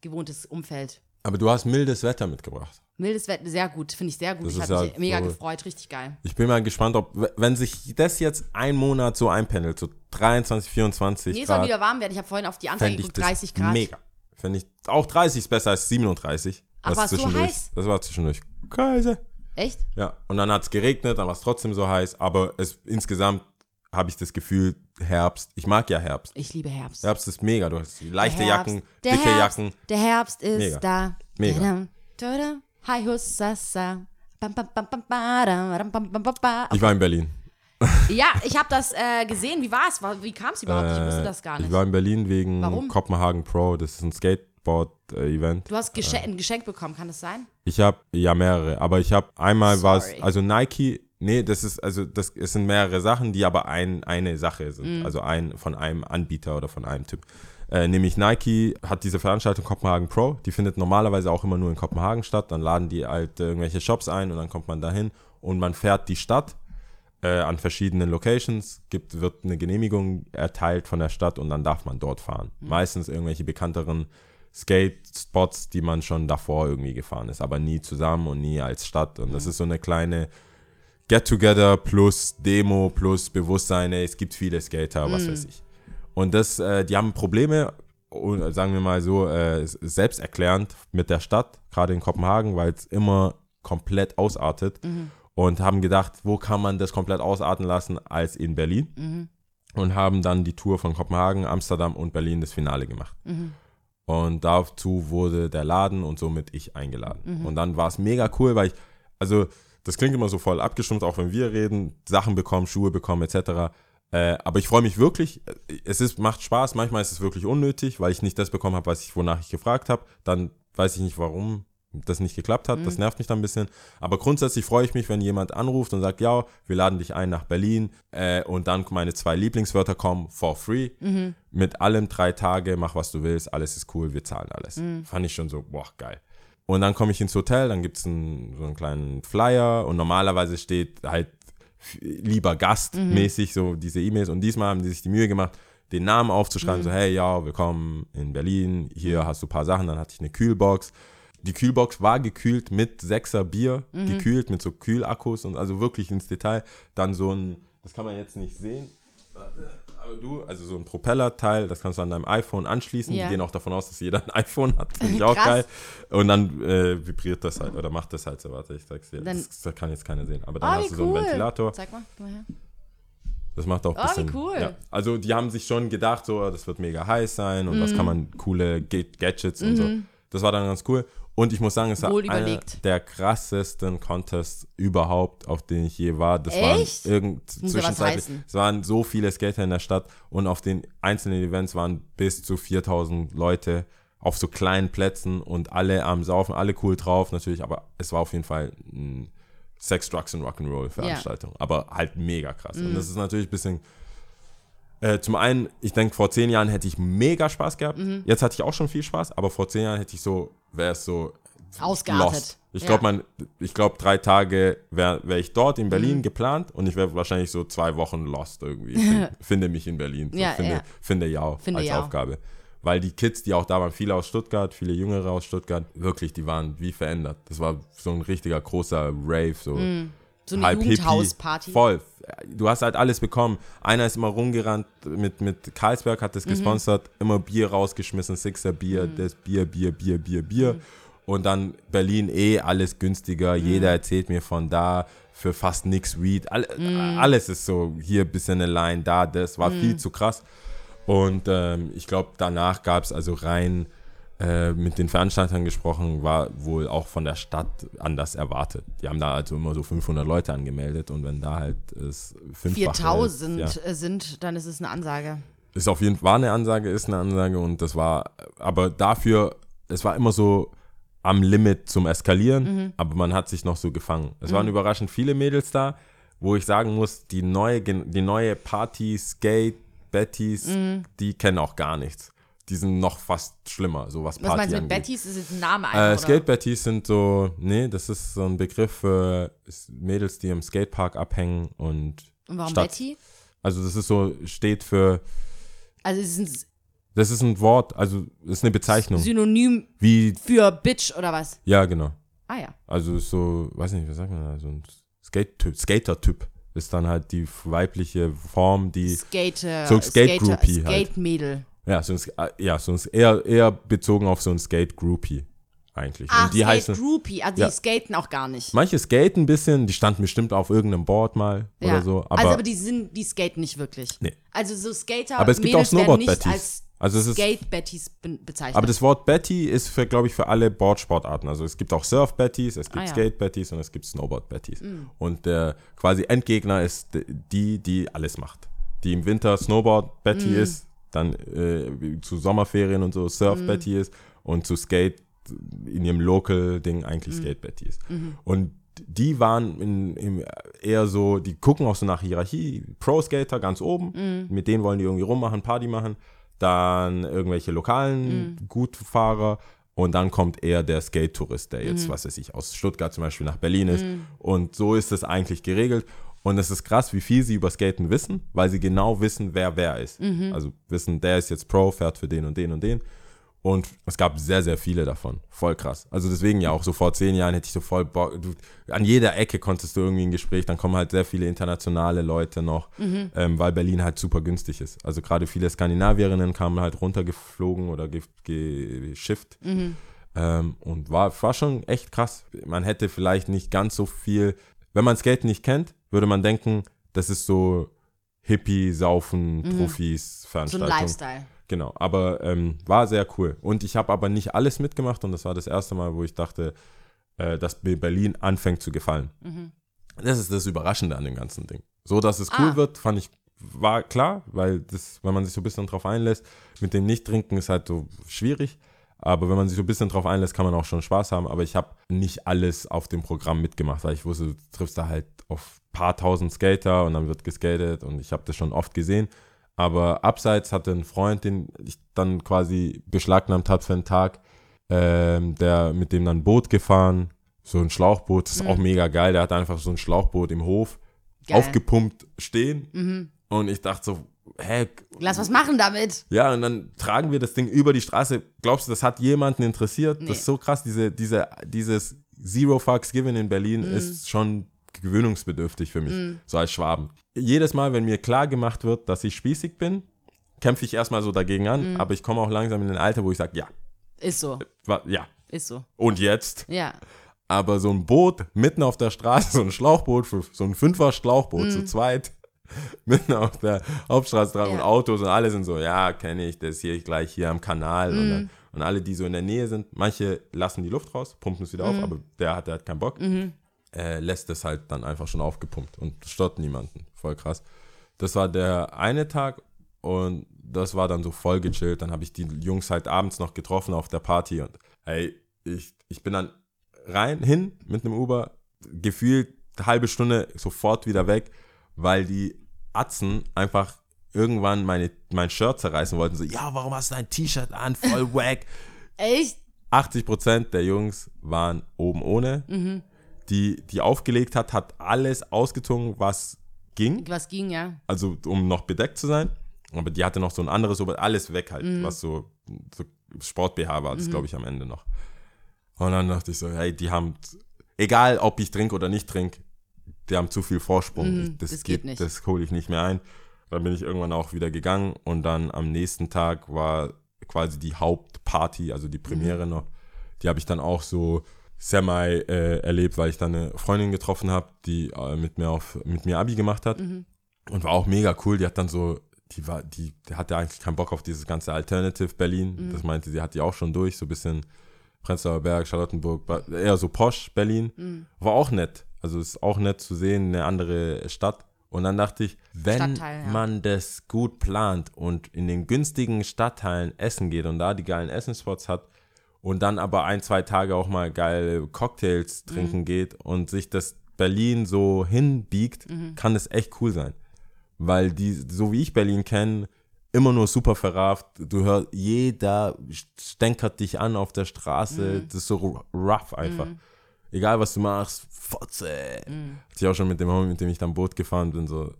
gewohntes Umfeld. Aber du hast mildes Wetter mitgebracht. Mildes Wetter, sehr gut, finde ich sehr gut. Das ich habe mich ja mega so- gefreut, richtig geil. Ich bin mal gespannt, ob, wenn sich das jetzt ein Monat so einpendelt, so 23, 24 Nee, es soll Grad, wieder warm werden. Ich habe vorhin auf die Anzeige geguckt, das 30 Grad. mega. Fände ich, auch 30 ist besser als 37. Ach, was war's so zwischendurch- heiß? Das war zwischendurch Kreise. Echt? Ja, und dann hat es geregnet, dann war es trotzdem so heiß, aber es insgesamt habe ich das Gefühl, Herbst, ich mag ja Herbst. Ich liebe Herbst. Herbst ist mega, du hast leichte Jacken, Herbst, der dicke Herbst, Jacken. Der Herbst ist Mega. da. Mega. Ich war in Berlin. Ja, ich habe das äh, gesehen. Wie war es? Wie kam es überhaupt? ich wusste das gar Äh, Ich nicht. war in Berlin wegen Warum? Kopenhagen Pro, das ist ein Skateboard-Event. Du hast Gesche ein Geschenk bekommen, kann das sein? Ich habe ja mehrere, aber ich habe einmal war es, also Nike, nee, das ist, also das es sind mehrere Sachen, die aber ein, eine Sache Mhm. sind. Also ein von einem Anbieter oder von einem Typ. Äh, nämlich Nike hat diese Veranstaltung Kopenhagen Pro, die findet normalerweise auch immer nur in Kopenhagen statt. Dann laden die halt äh, irgendwelche Shops ein und dann kommt man dahin und man fährt die Stadt äh, an verschiedenen Locations, gibt, wird eine Genehmigung erteilt von der Stadt und dann darf man dort fahren. Meistens irgendwelche bekannteren Skate-Spots, die man schon davor irgendwie gefahren ist, aber nie zusammen und nie als Stadt. Und das ist so eine kleine Get-Together plus Demo plus Bewusstsein, ey, es gibt viele Skater, was weiß ich. Und das, äh, die haben Probleme, und, sagen wir mal so, äh, selbsterklärend mit der Stadt, gerade in Kopenhagen, weil es immer komplett ausartet und haben gedacht, wo kann man das komplett ausarten lassen als in Berlin und haben dann die Tour von Kopenhagen, Amsterdam und Berlin das Finale gemacht. Und dazu wurde der Laden und somit ich eingeladen. Und dann war es mega cool, weil ich, also das klingt immer so voll abgestimmt, auch wenn wir reden, Sachen bekommen, Schuhe bekommen etc. Äh, aber ich freue mich wirklich, es ist, macht Spaß, manchmal ist es wirklich unnötig, weil ich nicht das bekommen habe, was ich, wonach ich gefragt habe. Dann weiß ich nicht, warum das nicht geklappt hat. Das nervt mich dann ein bisschen. Aber grundsätzlich freue ich mich, wenn jemand anruft und sagt, ja, wir laden dich ein nach Berlin äh, und dann meine zwei Lieblingswörter kommen, for free. Mit allem drei Tage, mach was du willst, alles ist cool, wir zahlen alles. Fand ich schon so, boah, geil. Und dann komme ich ins Hotel, dann gibt es einen, so einen kleinen Flyer und normalerweise steht halt lieber Gast mäßig so diese E-Mails und diesmal haben die sich die Mühe gemacht, den Namen aufzuschreiben, so hey, ja, willkommen in Berlin, hier hast du ein paar Sachen, dann hatte ich eine Kühlbox. Die Kühlbox war gekühlt mit sechser Bier, gekühlt mit so Kühlakkus und also wirklich ins Detail. Dann so ein, das kann man jetzt nicht sehen, aber du, also so ein Propellerteil, das kannst du an deinem iPhone anschließen. Ja. Die gehen auch davon aus, dass jeder ein iPhone hat. Finde ich [LAUGHS] auch geil. Und dann äh, vibriert das halt oder macht das halt so. Warte, ich sag's dir. Dann- das, das kann jetzt keiner sehen. Aber dann Oh, hast du so einen. Ventilator. Zeig mal, gib mal her. Das macht auch ein Oh, wie bisschen. cool. Ja. Also die haben sich schon gedacht, so, das wird mega heiß sein und Mhm. was kann man coole Ga- Gadgets und so. Das war dann ganz cool. Und ich muss sagen, es war einer der krassesten Contests überhaupt, auf den ich je war. Das Echt? waren irgend zwischenzeitlich, es waren so viele Skater in der Stadt und auf den einzelnen Events waren bis zu 4000 Leute auf so kleinen Plätzen und alle am Saufen, alle cool drauf natürlich, aber es war auf jeden Fall ein Sex, Drugs und Rock'n'Roll Veranstaltung, aber halt mega krass. Mhm. Und das ist natürlich ein bisschen äh, zum einen, ich denke, vor zehn Jahren hätte ich mega Spaß gehabt. Mhm. Jetzt hatte ich auch schon viel Spaß, aber vor zehn Jahren hätte ich so, wäre es so Ausgeartet. lost. Ich Ja. glaube, man, ich glaube, drei Tage wäre wär ich dort in Berlin Mhm. geplant und ich wäre wahrscheinlich so zwei Wochen lost irgendwie. Find, [LAUGHS] finde mich in Berlin. So, Ja, finde, ja. finde ja Finde als ja. Aufgabe. Weil die Kids, die auch da waren, viele aus Stuttgart, viele Jüngere aus Stuttgart, wirklich, die waren wie verändert. Das war so ein richtiger großer Rave. So. Mhm. So eine halb Jugendhausparty. Voll. Du hast halt alles bekommen. Einer ist immer rumgerannt mit, mit Karlsberg, hat das Mhm. gesponsert, immer Bier rausgeschmissen, Sixer Bier, das Bier, Bier, Bier, Bier, Bier. Mhm. Und dann Berlin eh alles günstiger. Jeder erzählt mir von da für fast nix Weed. All, Mhm. Alles ist so, hier bisschen eine Line, da, das war viel zu krass. Und ähm, ich glaube, danach gab es also rein äh, mit den Veranstaltern gesprochen, war wohl auch von der Stadt anders erwartet. Die haben da also immer so 500 Leute angemeldet und wenn da halt es 4000 ist, ja, äh, sind, dann ist es eine Ansage. ist auf jeden Fall war eine Ansage, ist eine Ansage und das war, aber dafür, es war immer so am Limit zum Eskalieren, Mhm. aber man hat sich noch so gefangen. Es waren überraschend viele Mädels da, wo ich sagen muss, die neue, die neue Party, Skate, Bettys, Mhm. die kennen auch gar nichts. Die sind noch fast schlimmer, so was Was Party meinst du mit angeht. Bettys? Ist jetzt ein Name Äh, einfach, Skate Bettys sind so, nee, das ist so ein Begriff für Mädels, die im Skatepark abhängen und Und warum Stadt. Betty? Also das ist so, steht für, Also es ist ein das ist ein Wort, also das ist eine Bezeichnung. Synonym Wie, für Bitch oder was? ja, genau. Ah ja. Also ist so, weiß nicht, was sagt man da, so ein Skate-Typ, Skater-Typ ist dann halt die weibliche Form, die, Skate, So Skate-Groupie halt. Skate-Mädel. Ja, so ein, äh, ja, so ein, eher, eher bezogen auf so ein Skate-Groupie eigentlich. Ach, Und die heißen, Skate-Groupie. Ah, die Ja. skaten auch gar nicht. manche skaten ein bisschen, die standen bestimmt auf irgendeinem Board mal ja. oder so, aber, also aber die sind, die skaten nicht wirklich. Nee. Also so Skater Aber es gibt Mädels auch Snowboard-Bettys. als Also es ist- Skate-Bettys be bezeichnet. aber das Wort Betty ist für, glaube ich, für alle Boardsportarten. Also es gibt auch Surf-Bettys, es gibt Ah, ja. Skate-Bettys und es gibt Snowboard-Bettys. Und der quasi Endgegner ist die, die alles macht. Die im Winter Snowboard-Betty Mm. ist, dann äh, zu Sommerferien und so Surf-Betty Mm. ist und zu Skate in ihrem Local-Ding eigentlich Mm. Skate-Betty ist. Mhm. Und die waren in, im, eher so, die gucken auch so nach Hierarchie. Pro-Skater ganz oben, Mhm. mit denen wollen die irgendwie rummachen, Party machen. Dann irgendwelche lokalen Mhm. Gutfahrer. Und dann kommt eher der Skate-Tourist, der Mhm. jetzt, was weiß ich, aus Stuttgart zum Beispiel nach Berlin ist. Und so ist es eigentlich geregelt. Und es ist krass, wie viel sie über Skaten wissen, weil sie genau wissen, wer wer ist. Mhm. Also wissen, der ist jetzt Pro, fährt für den und den und den. Und es gab sehr, sehr viele davon. Voll krass. Also deswegen ja auch so vor zehn Jahren hätte ich so voll Bock. Du, an jeder Ecke konntest du irgendwie ein Gespräch. Dann kommen halt sehr viele internationale Leute noch, ähm, weil Berlin halt super günstig ist. Also gerade viele Skandinavierinnen kamen halt runtergeflogen oder ge geschifft. Ähm, und war, war schon echt krass. Man hätte vielleicht nicht ganz so viel. Wenn man Skaten nicht kennt, würde man denken, das ist so Hippie, Saufen, Profis, so ein Veranstaltung. Lifestyle. Genau, aber ähm, war sehr cool. Und ich habe aber nicht alles mitgemacht und das war das erste Mal, wo ich dachte, äh, dass mir Berlin anfängt zu gefallen. Das ist das Überraschende an dem ganzen Ding. So, dass es cool Ah. wird, fand ich, war klar, weil das, wenn man sich so ein bisschen drauf einlässt, mit dem Nicht-Trinken ist halt so schwierig. Aber wenn man sich so ein bisschen drauf einlässt, kann man auch schon Spaß haben. Aber ich habe nicht alles auf dem Programm mitgemacht, weil ich wusste, du triffst da halt auf ein paar tausend Skater und dann wird geskatet und ich habe das schon oft gesehen. Aber abseits hatte ein Freund, den ich dann quasi beschlagnahmt habe für einen Tag, ähm, der mit dem dann ein Boot gefahren, so ein Schlauchboot, das ist auch mega geil. Der hat einfach so ein Schlauchboot im Hof Geil. aufgepumpt stehen. Und ich dachte so, hä, Lass was machen damit. ja, und dann tragen wir das Ding über die Straße. Glaubst du, das hat jemanden interessiert? Nee. Das ist so krass. Diese, diese, dieses Zero Fucks Given in Berlin Mhm. ist schon gewöhnungsbedürftig für mich, so als Schwaben. Jedes Mal, wenn mir klar gemacht wird, dass ich spießig bin, kämpfe ich erstmal so dagegen an, Mhm. aber ich komme auch langsam in ein Alter, wo ich sage, ja, Ist so. ja, Ist so. und jetzt? Ja. Aber so ein Boot mitten auf der Straße, [LAUGHS] so ein Schlauchboot, so ein Fünfer-Schlauchboot zu zweit, [LAUGHS] mitten auf der Hauptstraße dran Mhm. Ja. und Autos und alle sind so, ja, kenne ich, das hier gleich hier am Kanal. Und, Mhm. dann, und alle, die so in der Nähe sind, manche lassen die Luft raus, pumpen es wieder Mhm. auf, aber der hat, der hat keinen Bock, äh, lässt es halt dann einfach schon aufgepumpt und stört niemanden. Voll krass. Das war der eine Tag und das war dann so voll gechillt. Dann habe ich die Jungs halt abends noch getroffen auf der Party und hey, ich, ich bin dann rein, hin mit einem Uber, gefühlt eine halbe Stunde sofort wieder weg, weil die Atzen einfach irgendwann meine, mein Shirt zerreißen wollten. So, ja, warum hast du ein T-Shirt an? Voll [LAUGHS] wack. Echt? 80% der Jungs waren oben ohne. Die, die aufgelegt hat, hat alles ausgezogen, was ging. Was ging, ja? Also, um noch bedeckt zu sein. Aber die hatte noch so ein anderes, Ober alles weg halt, was so, so Sport-BH war, das glaube ich am Ende noch. Und dann dachte ich so, hey, die haben, egal ob ich trinke oder nicht trinke, die haben zu viel Vorsprung. Ich- das geht nicht. Das hole ich nicht mehr ein. Dann bin ich irgendwann auch wieder gegangen und dann am nächsten Tag war quasi die Hauptparty, also die Premiere Mhm. noch. Die habe ich dann auch so semi äh, erlebt, weil ich dann eine Freundin getroffen habe, die äh, mit mir auf mit mir Abi gemacht hat Mhm. und war auch mega cool. Die hat dann so, die war, die, die hatte eigentlich keinen Bock auf dieses ganze Alternative Berlin. Mhm. Das meinte sie, hat die auch schon durch, so ein bisschen Prenzlauer Berg, Charlottenburg, eher so posch Berlin. Mhm. War auch nett. Also ist auch nett zu sehen, eine andere Stadt. Und dann dachte ich, wenn Stadtteil, ja. man das gut plant und in den günstigen Stadtteilen essen geht und da die geilen Essenspots hat und dann aber ein, zwei Tage auch mal geile Cocktails Mhm. trinken geht und sich das Berlin so hinbiegt, Mhm. kann das echt cool sein. Weil die, so wie ich Berlin kenne, immer nur super verrafft. Du hörst, jeder stänkert dich an auf der Straße. Das ist so rough einfach. Egal was du machst, Fotze. Hatte ich auch schon mit dem Homie, mit dem ich dann Boot gefahren bin, so,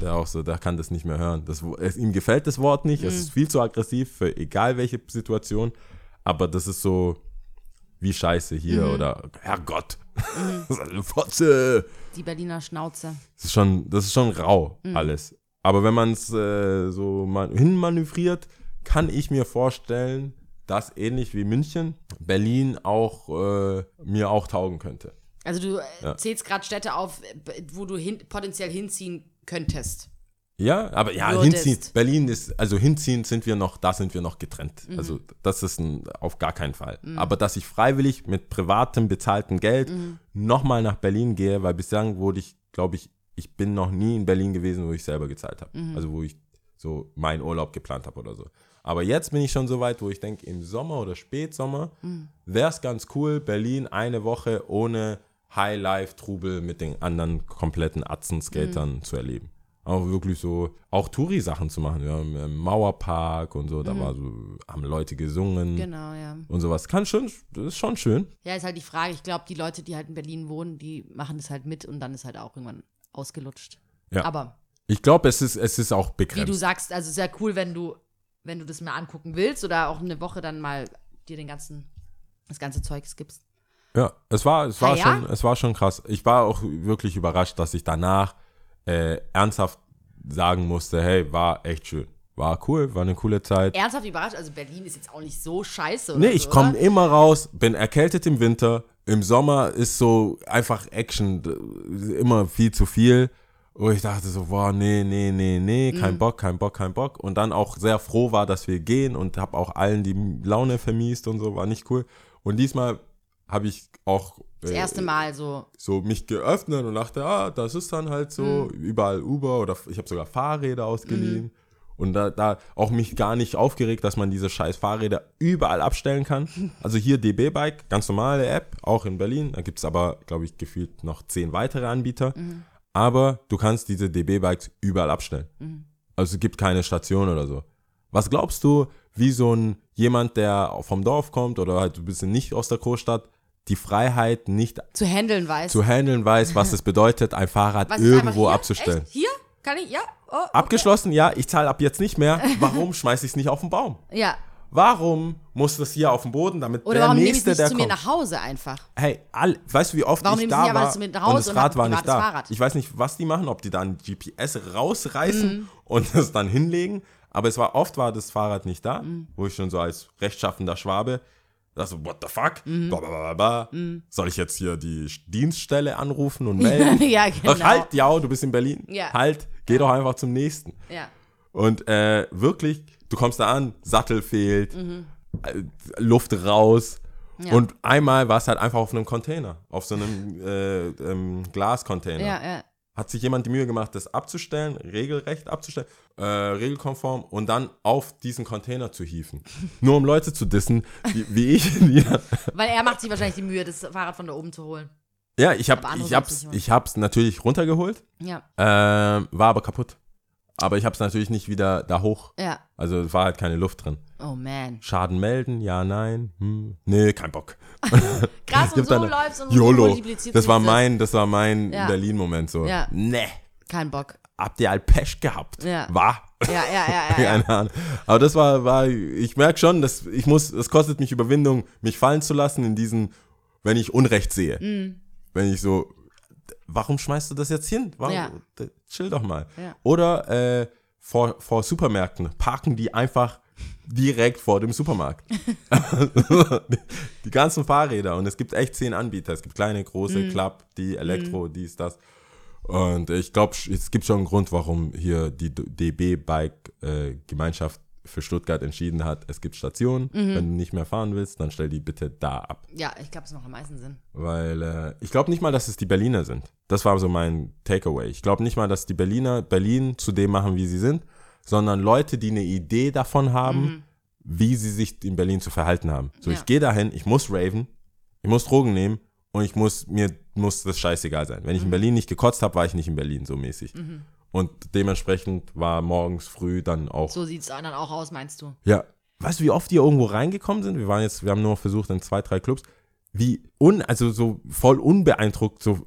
der auch so, der kann das nicht mehr hören. Das, es, ihm gefällt das Wort nicht, es ist viel zu aggressiv für egal welche Situation, aber das ist so wie Scheiße hier oder Herrgott. [LAUGHS] Eine Fotze. Die Berliner Schnauze. Das ist schon, das ist schon rau, alles. Aber wenn man es äh, so man hinmanövriert, kann ich mir vorstellen, dass ähnlich wie München, Berlin auch äh, mir auch taugen könnte. Also du äh, Ja. zählst gerade Städte auf, äh, wo du hin, potenziell hinziehen könntest. Ja, aber ja, Würdest. hinziehen. Berlin ist, also hinziehen sind wir noch, da sind wir noch getrennt. Mhm. Also das ist ein, auf gar keinen Fall. Aber dass ich freiwillig mit privatem, bezahltem Geld Mhm. nochmal nach Berlin gehe, weil bislang wurde ich, glaube ich, ich bin noch nie in Berlin gewesen, wo ich selber gezahlt habe. Mhm. Also wo ich so meinen Urlaub geplant habe oder so. Aber jetzt bin ich schon so weit, wo ich denke, im Sommer oder Spätsommer Mhm. wäre es ganz cool, Berlin eine Woche ohne High-Life-Trubel mit den anderen kompletten Atzen-Skatern Mhm. zu erleben. Auch wirklich so, auch Touri-Sachen zu machen. Wir haben im Mauerpark und so, da war so, haben Leute gesungen Mhm. Genau, ja. und sowas. Kann schon, das ist schon schön. Ja, ist halt die Frage. Ich glaube, die Leute, die halt in Berlin wohnen, die machen das halt mit und dann ist halt auch irgendwann ausgelutscht. Ja. Aber Ich glaube, es ist, es ist auch wie begrenzt. du sagst, also sehr cool, wenn du, wenn du das mal angucken willst oder auch eine Woche dann mal dir den ganzen, das ganze Zeugs gibst. Ja, es war, es war Ah, ja? schon, es war schon krass. Ich war auch wirklich überrascht, dass ich danach äh, ernsthaft sagen musste, hey, war echt schön. War cool, war eine coole Zeit. Ernsthaft überrascht, also Berlin ist jetzt auch nicht so scheiße. Oder Nee, ich so, komme immer raus, bin erkältet im Winter. Im Sommer ist so einfach Action, immer viel zu viel. Wo ich dachte so, boah, nee, nee, nee, nee, kein Bock, kein Bock, kein Bock. Und dann auch sehr froh war, dass wir gehen und habe auch allen die Laune vermiest und so, war nicht cool. Und diesmal habe ich auch Das äh, erste Mal so. so mich geöffnet und dachte, ah, das ist dann halt so, überall Uber oder ich habe sogar Fahrräder ausgeliehen. Und da, da auch mich gar nicht aufgeregt, dass man diese scheiß Fahrräder überall abstellen kann. [LAUGHS] Also hier DB Bike, ganz normale App, auch in Berlin. Da gibt es aber, glaube ich, gefühlt noch zehn weitere Anbieter. Aber du kannst diese DB Bikes überall abstellen. Also es gibt keine Station oder so. Was glaubst du, wie so ein jemand, der vom Dorf kommt oder halt ein bisschen nicht aus der Großstadt, die Freiheit nicht Zu handeln weiß. zu handeln weiß, was es [LAUGHS] bedeutet, ein Fahrrad Was irgendwo hier? abzustellen. Echt? Hier? Kann ich? Ja. Oh, okay. Abgeschlossen, ja, ich zahle ab jetzt nicht mehr. Warum schmeiße ich es nicht auf den Baum? Ja. Warum muss das hier auf den Boden, damit Oder der warum nehme ich nächste, nicht zu mir kommt? nach Hause einfach? Hey, all, weißt du, wie oft Warum ich da war und Hause das und Rad haben war ein nicht da. Fahrrad? Ich weiß nicht, was die machen, ob die dann GPS rausreißen Mhm. und [LAUGHS] das dann hinlegen. Aber es war oft war das Fahrrad nicht da, Mhm. wo ich schon so als rechtschaffender Schwabe dachte, so, what the fuck? Mhm. Bla. Soll ich jetzt hier die Dienststelle anrufen und melden? [LAUGHS] ja, genau. Ach, halt, ja, du bist in Berlin. Ja. Halt, geh doch einfach zum nächsten. Ja. Und äh, wirklich, du kommst da an, Sattel fehlt, Mhm. äh, Luft raus. Ja. Und einmal war es halt einfach auf einem Container, auf so einem äh, ähm, Glascontainer. Ja, ja. Hat sich jemand die Mühe gemacht, das abzustellen, regelrecht abzustellen, äh, regelkonform und dann auf diesen Container zu hieven. [LAUGHS] Nur um Leute zu dissen, wie, wie ich. [LAUGHS] Weil er macht sich wahrscheinlich die Mühe, das Fahrrad von da oben zu holen. ja, ich, hab, ich, hab's, ich hab's natürlich runtergeholt, Ja. ähm, war aber kaputt. Aber ich hab's natürlich nicht wieder da hoch. Ja. Also es war halt keine Luft drin. Oh man. Schaden melden, ja, nein, hm, nee, kein Bock. [LAUGHS] Krass, und so dann- läuft's und YOLO. Das war mein, das war mein Ja. Berlin-Moment so. Ja. Nee, Kein Bock. habt ihr halt Pech gehabt. Ja. War. Ja, ja, ja, [LAUGHS] ja. ja. Keine Ahnung. Aber das war, war, ich merke schon, dass ich muss, es kostet mich Überwindung, mich fallen zu lassen in diesen, wenn ich Unrecht sehe. Mhm. Wenn ich so, warum schmeißt du das jetzt hin? Warum, Ja. Chill doch mal. Ja. Oder äh, vor, vor Supermärkten parken die einfach direkt vor dem Supermarkt. [LAUGHS] die ganzen Fahrräder und es gibt echt zehn Anbieter. Es gibt kleine, große, Mhm. Club, die Elektro, dies, das. Und ich glaube, es gibt schon einen Grund, warum hier die DB-Bike-Gemeinschaft für Stuttgart entschieden hat, es gibt Stationen. Mhm. Wenn du nicht mehr fahren willst, dann stell die bitte da ab. Ja, ich glaube, es macht am meisten Sinn. Weil äh, ich glaube nicht mal, dass es die Berliner sind. Das war so mein Takeaway. Ich glaube nicht mal, dass die Berliner Berlin zu dem machen, wie sie sind, sondern Leute, die eine Idee davon haben, wie sie sich in Berlin zu verhalten haben. So, Ja. ich gehe dahin, ich muss raven, ich muss Drogen nehmen und ich muss, mir muss das scheißegal sein. Wenn ich in Berlin nicht gekotzt habe, war ich nicht in Berlin, so mäßig. Und dementsprechend war morgens früh dann auch So sieht es dann auch aus, meinst du? ja. Weißt du, wie oft die irgendwo reingekommen sind? Wir waren jetzt, wir haben nur versucht in zwei, drei Clubs. Wie un, also so voll unbeeindruckt, so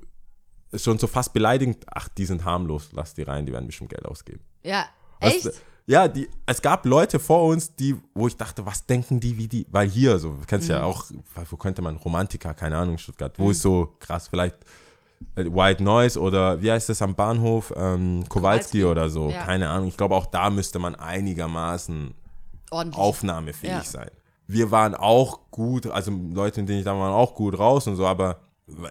schon so fast beleidigend. Ach, die sind harmlos, lass die rein, die werden bestimmt Geld ausgeben. Ja, Weißt echt? du, Ja, die, es gab Leute vor uns, die, wo ich dachte, was denken die, wie die, weil hier, so, du kennst Mhm. ja auch, wo könnte man, Romantiker, keine Ahnung, Stuttgart, wo ist so krass, vielleicht White Noise oder wie heißt das am Bahnhof, ähm, Kowalski, Kowalski, oder so, ja. keine Ahnung. Ich glaube, auch da müsste man einigermaßen Ordentlich. aufnahmefähig Ja. sein. Wir waren auch gut, also Leute, mit denen ich da war, waren auch gut raus und so, aber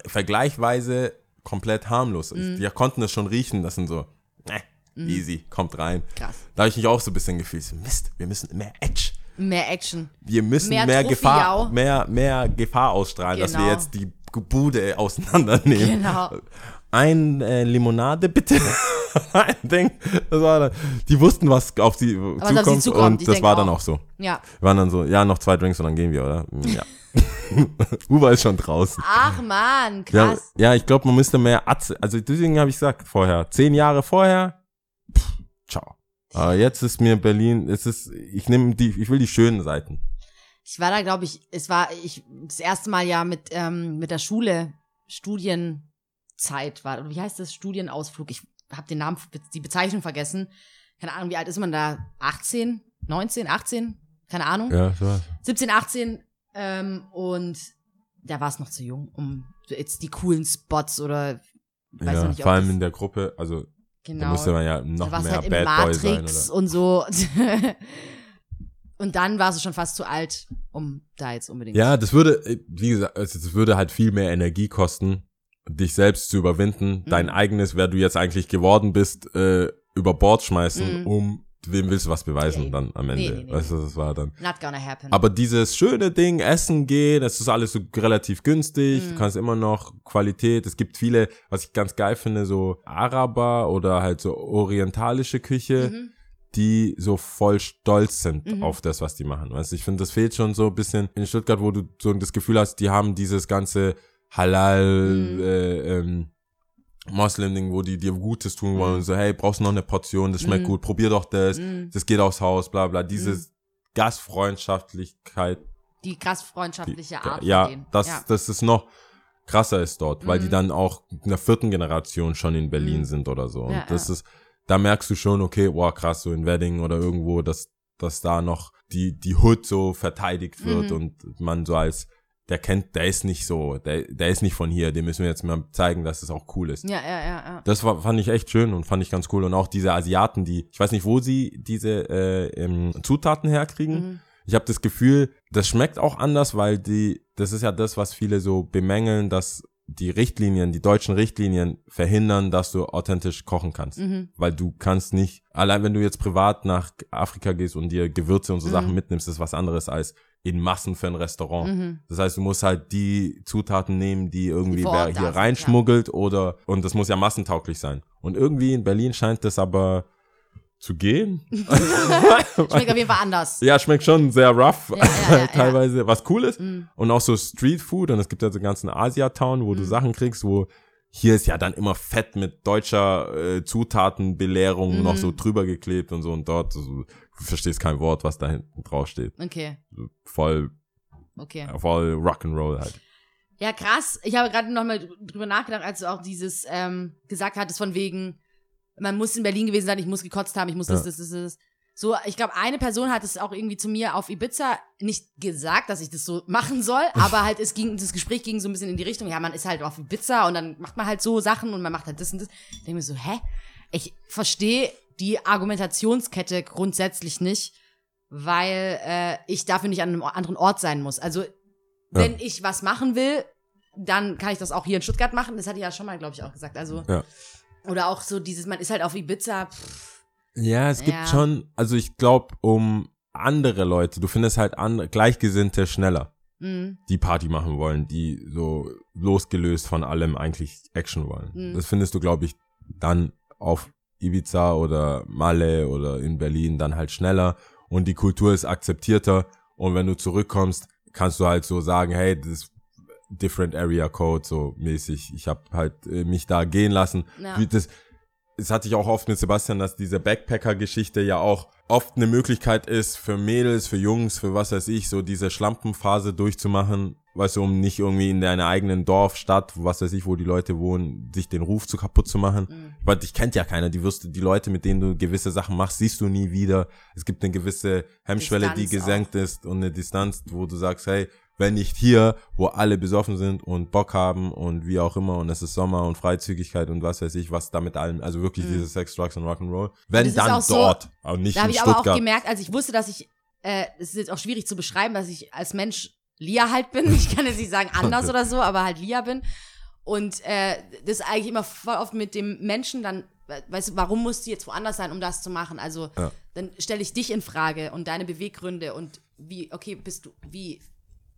vergleichsweise komplett harmlos. Mhm. Die konnten das schon riechen, das sind so, äh, easy, kommt rein. Krass. Da habe ich mich auch so ein bisschen gefühlt, Mist, wir müssen mehr Edge. Mehr Action. Wir müssen Mehr mehr, Gefahr, mehr, mehr Gefahr ausstrahlen, dass wir Genau. jetzt die Bude auseinandernehmen. Genau. Ein äh, Limonade bitte. [LAUGHS] Ein Ding. Das war dann, die wussten, was auf sie auf sie zukommt, zukommt, und das war dann auch. auch so. Ja. Wir waren dann so, ja, noch zwei Drinks und dann gehen wir, oder? Ja. [LAUGHS] Uber ist schon draußen. Ach man, Ja, krass. ja, ich glaube, man müsste mehr Atze, also deswegen habe ich gesagt vorher, zehn Jahre vorher, pff, ciao. Aber jetzt ist mir Berlin, es ist, ich nehme die, ich will die schönen Seiten. Ich war da, glaube ich, es war ich das erste Mal ja mit, ähm, mit der Schule, Studienzeit war, oder wie heißt das? Studienausflug. Ich habe den Namen, die Bezeichnung vergessen. Keine Ahnung, wie alt ist man da? 18, 19, 18? Keine Ahnung. Ja, so was. 17, 18 ähm, und da war es noch zu jung, um jetzt die coolen Spots oder weiß Ja, nicht, vor allem in der Gruppe, also da genau. musste man ja noch da mehr halt Bad Boy sein. Matrix Oder? und so. [LAUGHS] und dann warst du schon fast zu alt, um da jetzt unbedingt. Ja, das würde, äh, wie gesagt, also das würde halt viel mehr Energie kosten, dich selbst zu überwinden, dein Mhm. eigenes, wer du jetzt eigentlich geworden bist, äh, über Bord schmeißen, Mhm. um wem willst du was beweisen Ja, dann am nee, Ende. nee, nee, weißt du, das war dann. Not gonna happen. Aber dieses schöne Ding, Essen gehen, das ist alles so relativ günstig. Mhm. Du kannst immer noch Qualität. Es gibt viele, was ich ganz geil finde, so Araber oder halt so orientalische Küche, Mhm. Die so voll stolz sind Mhm. auf das, was die machen. Weißt ich finde, das fehlt schon so ein bisschen in Stuttgart, wo du so das Gefühl hast, die haben dieses ganze Halal, Mhm. äh, ähm, Moslem-Ding, wo die dir Gutes tun wollen Mhm. und so, hey, brauchst du noch eine Portion, das schmeckt Mhm. gut, probier doch das, Mhm. das geht aufs Haus, bla bla. Dieses Gastfreundschaftlichkeit, Die krass freundschaftliche die, Art ja, das, ja. das ist noch krasser ist dort, weil die Mhm. dann auch in der vierten Generation schon in Berlin Mhm. sind oder so. Und Ja, das ja. ist, da merkst du schon, okay, wow, krass, so in Wedding oder irgendwo, dass, dass da noch die, die Hood so verteidigt wird Mhm. und man so als, der kennt, der ist nicht so, der, der ist nicht von hier, dem müssen wir jetzt mal zeigen, dass es auch cool ist. ja, ja, ja, ja. Das war, fand ich echt schön und fand ich ganz cool. Und auch diese Asiaten, die, ich weiß nicht, wo sie diese äh, ähm, Zutaten herkriegen. Mhm. Ich habe das Gefühl, das schmeckt auch anders, weil die, das ist ja das, was viele so bemängeln, dass die Richtlinien, die deutschen Richtlinien verhindern, dass du authentisch kochen kannst. Mhm. Weil du kannst nicht, allein wenn du jetzt privat nach Afrika gehst und dir Gewürze und so Mhm. Sachen mitnimmst, ist was anderes als in Massen für ein Restaurant. Mhm. Das heißt, du musst halt die Zutaten nehmen, die irgendwie wer hier reinschmuggelt oder und das muss ja massentauglich sein. Und irgendwie in Berlin scheint das aber zu gehen. [LAUGHS] [LAUGHS] Schmeckt auf jeden Fall anders. ja, schmeckt schon sehr rough Ja, ja, ja, [LAUGHS] teilweise, was cool ist. Mhm. Und auch so Street Food und es gibt ja so ganzen Asia-Town, wo du Mhm. Sachen kriegst, wo hier ist ja dann immer fett mit deutscher äh, Zutatenbelehrung Mhm. noch so drüber geklebt und so und dort, so, du verstehst kein Wort, was da hinten drauf steht. Okay, Voll, okay. voll Rock'n'Roll halt. Ja, krass. Ich habe gerade noch mal drüber nachgedacht, als du auch dieses ähm, gesagt hattest von wegen, man muss in Berlin gewesen sein, ich muss gekotzt haben, ich muss das, das, das, das. So, ich glaube, eine Person hat es auch irgendwie zu mir auf Ibiza nicht gesagt, dass ich das so machen soll, [LAUGHS] aber halt es ging, das Gespräch ging so ein bisschen in die Richtung, ja, man ist halt auf Ibiza und dann macht man halt so Sachen und man macht halt das und das. Ich denke mir so, hä? Ich verstehe die Argumentationskette grundsätzlich nicht, weil äh, ich dafür nicht an einem anderen Ort sein muss. Also, wenn ich was machen will, dann kann ich das auch hier in Stuttgart machen. Das hatte ich ja schon mal, glaube ich, auch gesagt. Also, Ja. Oder auch so dieses, man ist halt auf Ibiza, pff, Ja, es gibt Ja. schon, also ich glaube, um andere Leute, du findest halt andere, Gleichgesinnte schneller, mh, die Party machen wollen, die so losgelöst von allem eigentlich Action wollen. Mhm. Das findest du, glaube ich, dann auf Ibiza oder Malle oder in Berlin dann halt schneller und die Kultur ist akzeptierter und wenn du zurückkommst, kannst du halt so sagen, hey, das different area code so mäßig. Ich habe halt äh, mich da gehen lassen. Ja. Wie das das hatte ich auch oft mit Sebastian, dass diese Backpacker-Geschichte ja auch oft eine Möglichkeit ist für Mädels, für Jungs, für was weiß ich, so diese Schlampenphase durchzumachen, weißt du, um nicht irgendwie in deiner eigenen Dorf, Stadt, was weiß ich, wo die Leute wohnen, sich den Ruf zu kaputt zu machen. Mhm. Weil dich kennt ja keiner, die wirst die Leute, mit denen du gewisse Sachen machst, siehst du nie wieder. Es gibt eine gewisse Hemmschwelle, die Distanz gesenkt ist und eine Distanz, wo du sagst, hey, wenn nicht hier, wo alle besoffen sind und Bock haben und wie auch immer und es ist Sommer und Freizügigkeit und was weiß ich, was da mit allem, also wirklich dieses Sex, Drugs und Rock'n'Roll. Wenn Mhm. dann auch so- dort, aber nicht Da habe in ich aber auch Stuttgart. gemerkt, als ich wusste, dass ich, äh, es ist jetzt auch schwierig zu beschreiben, dass ich als Mensch Lia halt bin. Ich kann jetzt nicht sagen [LAUGHS] anders oder so, aber halt Lia bin. Und äh, das ist eigentlich immer voll oft mit dem Menschen dann, we- weißt du, warum musst du jetzt woanders sein, um das zu machen? Also Ja. dann stelle ich dich in Frage und deine Beweggründe und wie, okay, bist du, wie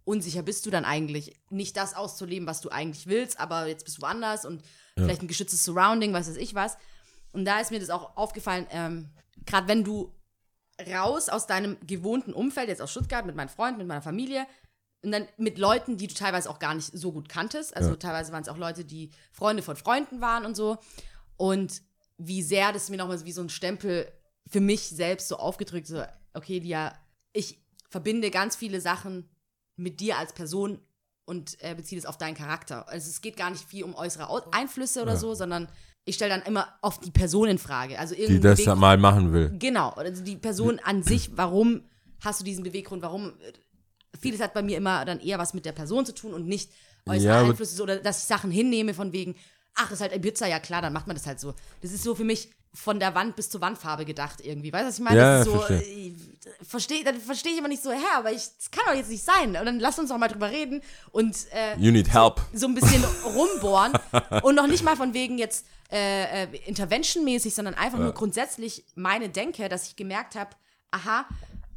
unsicher bist du dann eigentlich? Nicht das auszuleben, was du eigentlich willst, aber jetzt bist du woanders und vielleicht ein geschütztes Surrounding, was weiß ich was. Und da ist mir das auch aufgefallen, ähm, gerade wenn du raus aus deinem gewohnten Umfeld, jetzt aus Stuttgart, mit meinen Freunden, mit meiner Familie, und dann mit Leuten, die du teilweise auch gar nicht so gut kanntest. Also teilweise waren es auch Leute, die Freunde von Freunden waren und so. Und wie sehr das mir nochmal wie so ein Stempel für mich selbst so aufgedrückt, so, okay, Lia, ich verbinde ganz viele Sachen mit dir als Person und äh, beziehe das auf deinen Charakter. Also es geht gar nicht viel um äußere Au Einflüsse oder so, sondern ich stelle dann immer oft die Person in Frage. Also die das Beweggrund- mal machen will. Genau, also die Person an sich, warum hast du diesen Beweggrund, warum vieles hat bei mir immer dann eher was mit der Person zu tun und nicht äußere Ja, Einflüsse oder dass ich Sachen hinnehme von wegen, ach, ist halt Ibiza, ja klar, dann macht man das halt so. Das ist so für mich von der Wand bis zur Wandfarbe gedacht irgendwie. Weißt du, was ich meine? Ja, das ist so, verstehe. äh, versteh, dann verstehe ich immer nicht so, hä, aber ich, das kann doch jetzt nicht sein. Und dann lass uns doch mal drüber reden und äh, You need help. so ein bisschen [LAUGHS] rumbohren und noch nicht mal von wegen jetzt äh, äh, interventionmäßig, sondern einfach nur grundsätzlich meine Denke, dass ich gemerkt habe, aha,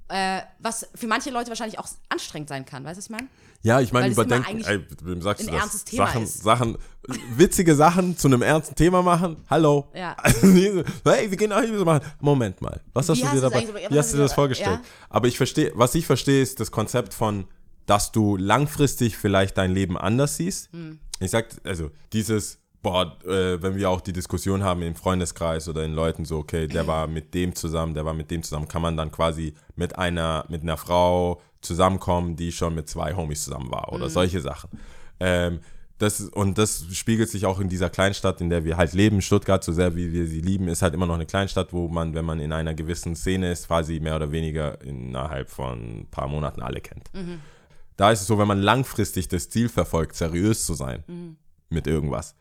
äh, was für manche Leute wahrscheinlich auch anstrengend sein kann, weißt du, was ich meine? Ja, ich meine, überdenken, ey, wem sagst du ein das? ernstes Thema Sachen, ist. Sachen, witzige Sachen zu einem ernsten Thema machen. Hallo. Ja. [LAUGHS] Also, hey, wir gehen auch hier so machen. Moment mal. Was hast Wie du dir du dabei? Wie hast du dir das du- vorgestellt? ja? Aber ich verstehe, was ich verstehe, ist das Konzept von, dass du langfristig vielleicht dein Leben anders siehst. Hm. Ich sag, also, dieses, boah, äh, wenn wir auch die Diskussion haben im Freundeskreis oder in Leuten so, okay, der war mit dem zusammen, der war mit dem zusammen, kann man dann quasi mit einer, mit einer Frau zusammenkommen, die schon mit zwei Homies zusammen war oder solche Sachen. Ähm, das, und das spiegelt sich auch in dieser Kleinstadt, in der wir halt leben. Stuttgart, so sehr wie wir sie lieben, ist halt immer noch eine Kleinstadt, wo man, wenn man in einer gewissen Szene ist, quasi mehr oder weniger innerhalb von ein paar Monaten alle kennt. Da ist es so, wenn man langfristig das Ziel verfolgt, seriös zu sein mit irgendwas,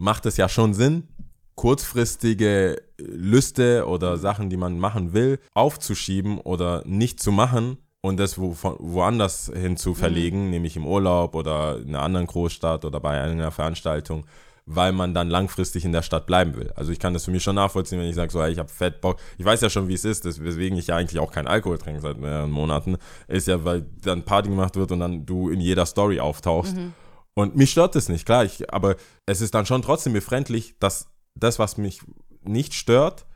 macht es ja schon Sinn, kurzfristige Lüste oder Sachen, die man machen will, aufzuschieben oder nicht zu machen und das wo, woanders hin zu verlegen, nämlich im Urlaub oder in einer anderen Großstadt oder bei einer Veranstaltung, weil man dann langfristig in der Stadt bleiben will. Also ich kann das für mich schon nachvollziehen, wenn ich sage, so, ich habe fett Bock. Ich weiß ja schon, wie es ist, weswegen ich ja eigentlich auch keinen Alkohol trinke seit mehreren Monaten, ist ja, weil dann Party gemacht wird und dann du in jeder Story auftauchst. Und mich stört das nicht, klar, ich, aber es ist dann schon trotzdem befremdlich, dass das, was mich nicht stört,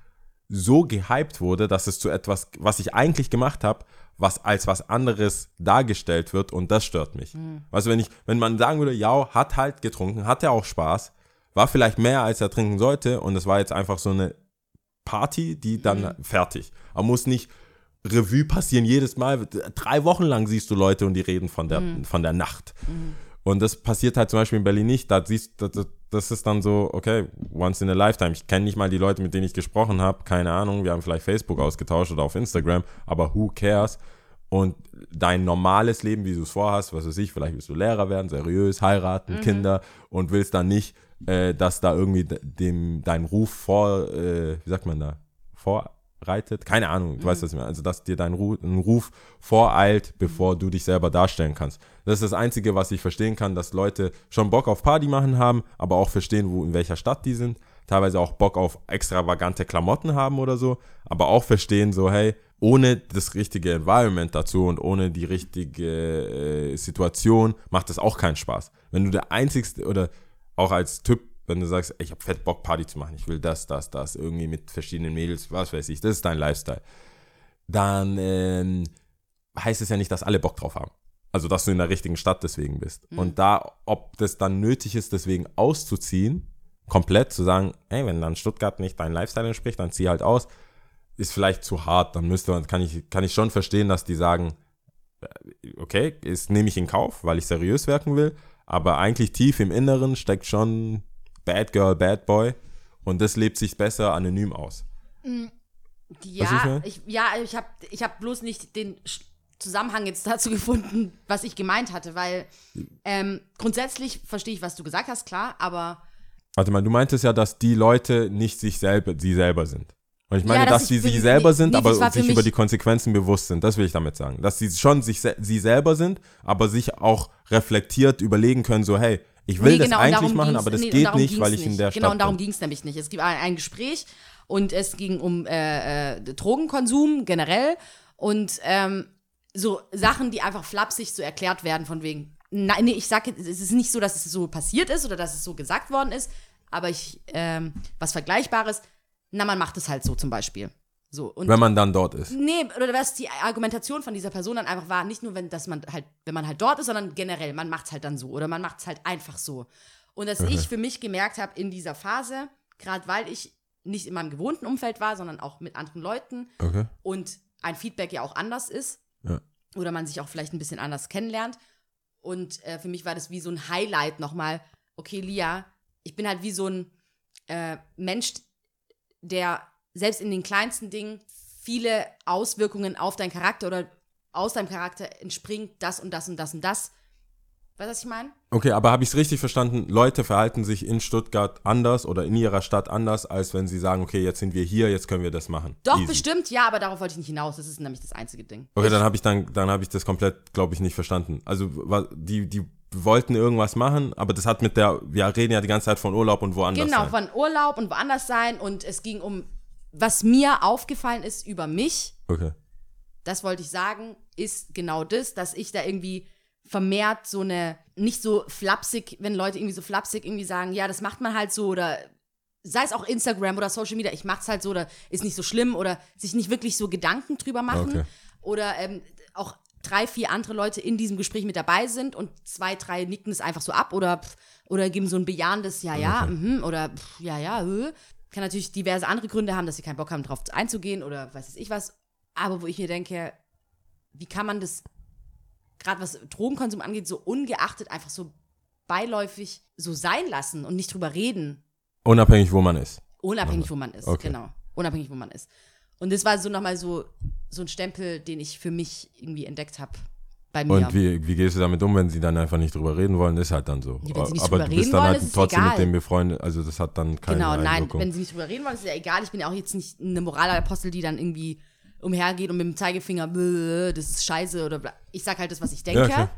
so gehypt wurde, dass es zu etwas, was ich eigentlich gemacht habe, was als was anderes dargestellt wird und das stört mich. Also wenn ich, wenn man sagen würde, ja, hat halt getrunken, hatte auch Spaß, war vielleicht mehr als er trinken sollte und es war jetzt einfach so eine Party, die dann fertig. Aber muss nicht Revue passieren jedes Mal. Drei Wochen lang siehst du Leute und die reden von der, von der Nacht. Und das passiert halt zum Beispiel in Berlin nicht. Da, siehst, da, da, das ist dann so, okay, once in a lifetime. Ich kenne nicht mal die Leute, mit denen ich gesprochen habe, keine Ahnung, wir haben vielleicht Facebook ausgetauscht oder auf Instagram, aber who cares? Und dein normales Leben, wie du es vorhast, was weiß ich, vielleicht willst du Lehrer werden, seriös, heiraten, Kinder und willst dann nicht, äh, dass da irgendwie de- dem dein Ruf vor, äh, wie sagt man da, vorreitet? Keine Ahnung, du weißt das mir. Also, dass dir dein Ruf, Ruf voreilt, bevor du dich selber darstellen kannst. Das ist das Einzige, was ich verstehen kann, dass Leute schon Bock auf Party machen haben, aber auch verstehen, wo, in welcher Stadt die sind. Teilweise auch Bock auf extravagante Klamotten haben oder so, aber auch verstehen, so, hey, ohne das richtige Environment dazu und ohne die richtige äh, Situation macht das auch keinen Spaß. Wenn du der Einzigste oder auch als Typ, wenn du sagst, ich habe fett Bock Party zu machen, ich will das, das, das, irgendwie mit verschiedenen Mädels, was weiß ich, das ist dein Lifestyle, dann ähm, heißt es ja nicht, dass alle Bock drauf haben. Also, dass du in der richtigen Stadt deswegen bist. Und da, ob das dann nötig ist, deswegen auszuziehen, komplett zu sagen, ey, wenn dann Stuttgart nicht dein Lifestyle entspricht, dann zieh halt aus, ist vielleicht zu hart. Dann müsste man, kann ich, kann ich schon verstehen, dass die sagen, äh, okay, ist, nehme ich in Kauf, weil ich seriös wirken will, aber eigentlich tief im Inneren steckt schon Bad Girl, Bad Boy und das lebt sich besser anonym aus. Ich Ja, meine? ich, ja, ich habe ich hab bloß nicht den Zusammenhang jetzt [LAUGHS] dazu gefunden, was ich gemeint hatte, weil ähm, grundsätzlich verstehe ich, was du gesagt hast, klar, aber Warte mal, du meintest ja, dass die Leute nicht sich selber, sie selber sind. Und ich meine, Ja, dass dass sie ich sich selber sind, nee, aber sich über die Konsequenzen bewusst sind. Das will ich damit sagen. Dass sie schon sich sie selber sind, aber sich auch reflektiert überlegen können, so, hey, ich will Nee, das genau, und eigentlich machen, aber das nee, geht nicht, weil ich in nicht. der Genau, Stadt und darum ging es nämlich nicht. Es gibt ein, ein Gespräch und es ging um äh, äh, Drogenkonsum generell und ähm, so Sachen, die einfach flapsig so erklärt werden, von wegen, nein, nee, ich sage, es ist nicht so, dass es so passiert ist oder dass es so gesagt worden ist, aber ich, ähm, was Vergleichbares, na, man macht es halt so zum Beispiel. So, und Wenn man dann dort ist. Nee, oder was die Argumentation von dieser Person dann einfach war, nicht nur, wenn, dass man halt, wenn man halt dort ist, sondern generell, man macht es halt dann so oder man macht es halt einfach so. Und dass ich für mich gemerkt habe in dieser Phase, gerade weil ich nicht in meinem gewohnten Umfeld war, sondern auch mit anderen Leuten Okay. und ein Feedback ja auch anders ist Ja. oder man sich auch vielleicht ein bisschen anders kennenlernt. Und äh, für mich war das wie so ein Highlight nochmal, okay, Lia, ich bin halt wie so ein äh, Mensch, der selbst in den kleinsten Dingen viele Auswirkungen auf deinen Charakter oder aus deinem Charakter entspringt, das und das und das und das. Weißt du, was ich meine? Okay, aber habe ich es richtig verstanden? Leute verhalten sich in Stuttgart anders oder in ihrer Stadt anders, als wenn sie sagen, okay, jetzt sind wir hier, jetzt können wir das machen. Doch, Easy. bestimmt, ja, aber darauf wollte ich nicht hinaus. Das ist nämlich das einzige Ding. Okay, dann habe ich dann, dann habe ich das komplett, glaube ich, nicht verstanden. Also die, die wollten irgendwas machen, aber das hat mit der, wir reden ja die ganze Zeit von Urlaub und woanders. Genau, sein. von Urlaub und woanders sein. Und es ging um, was mir aufgefallen ist über mich, Okay. das wollte ich sagen, ist genau das, dass ich da irgendwie vermehrt so eine, nicht so flapsig, wenn Leute irgendwie so flapsig irgendwie sagen, ja, das macht man halt so oder sei es auch Instagram oder Social Media, ich mach's halt so oder ist nicht so schlimm oder sich nicht wirklich so Gedanken drüber machen Okay. oder ähm, auch drei, vier andere Leute in diesem Gespräch mit dabei sind und zwei, drei nicken es einfach so ab oder, oder geben so ein bejahendes Ja, ja, mhm, oder pff, ja, ja, hö. Kann natürlich diverse andere Gründe haben, dass sie keinen Bock haben, drauf einzugehen oder weiß ich was. Aber wo ich mir denke, wie kann man das, gerade was Drogenkonsum angeht, so ungeachtet einfach so beiläufig so sein lassen und nicht drüber reden, Unabhängig, wo man ist. unabhängig, wo man ist. Okay. Genau, unabhängig, wo man ist. Und das war so nochmal so, so ein Stempel, den ich für mich irgendwie entdeckt habe bei mir. Und wie, wie gehst du damit um, wenn sie dann einfach nicht drüber reden wollen? Ist halt dann so. Ja, wenn sie nicht aber du bist dann wollen, halt trotzdem egal. mit dem befreundet, also das hat dann keine Genau, nein, Einwirkung. wenn sie nicht drüber reden wollen, ist ja egal. Ich bin ja auch jetzt nicht eine Moralapostel, die dann irgendwie umhergeht und mit dem Zeigefinger, "Bäh, das ist scheiße oder bla. Ich sag halt das, was ich denke. klar.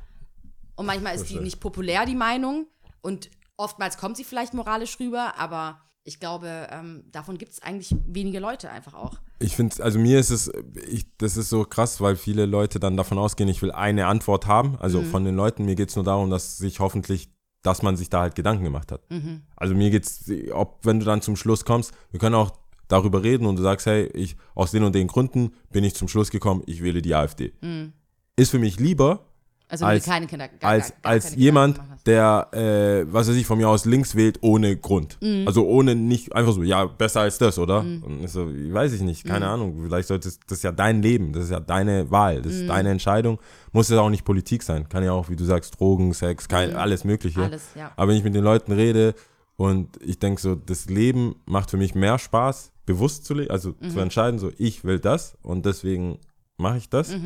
und manchmal ist die nicht populär, die Meinung. Und oftmals kommt sie vielleicht moralisch rüber, aber ich glaube, ähm, davon gibt es eigentlich wenige Leute einfach auch. Ich finde, also mir ist es, ich, das ist so krass, weil viele Leute dann davon ausgehen, ich will eine Antwort haben. Also Mhm. von den Leuten, mir geht es nur darum, dass sich hoffentlich, dass man sich da halt Gedanken gemacht hat. Mhm. Also mir geht's, ob wenn du dann zum Schluss kommst, wir können auch darüber reden und du sagst, hey, ich aus den und den Gründen bin ich zum Schluss gekommen, ich wähle die AfD. Ist für mich lieber, Also Als- keine Kinder. Gar, als, gar, gar als keine jemand, der, äh, was weiß ich, von mir aus links wählt, ohne Grund. Mhm. Also ohne nicht, einfach so, ja, besser als das, oder? Und ich so, weiß ich nicht, keine Ahnung. Vielleicht sollte es, das ist ja dein Leben, das ist ja deine Wahl, das Mhm. ist deine Entscheidung. Muss ja auch nicht Politik sein. Kann ja auch, wie du sagst, Drogen, Sex, kein, alles Mögliche. Mhm. Alles, ja. Aber wenn ich mit den Leuten rede Und ich denke so, das Leben macht für mich mehr Spaß, bewusst zu leben, also Mhm. zu entscheiden, so ich will das und deswegen mache ich das.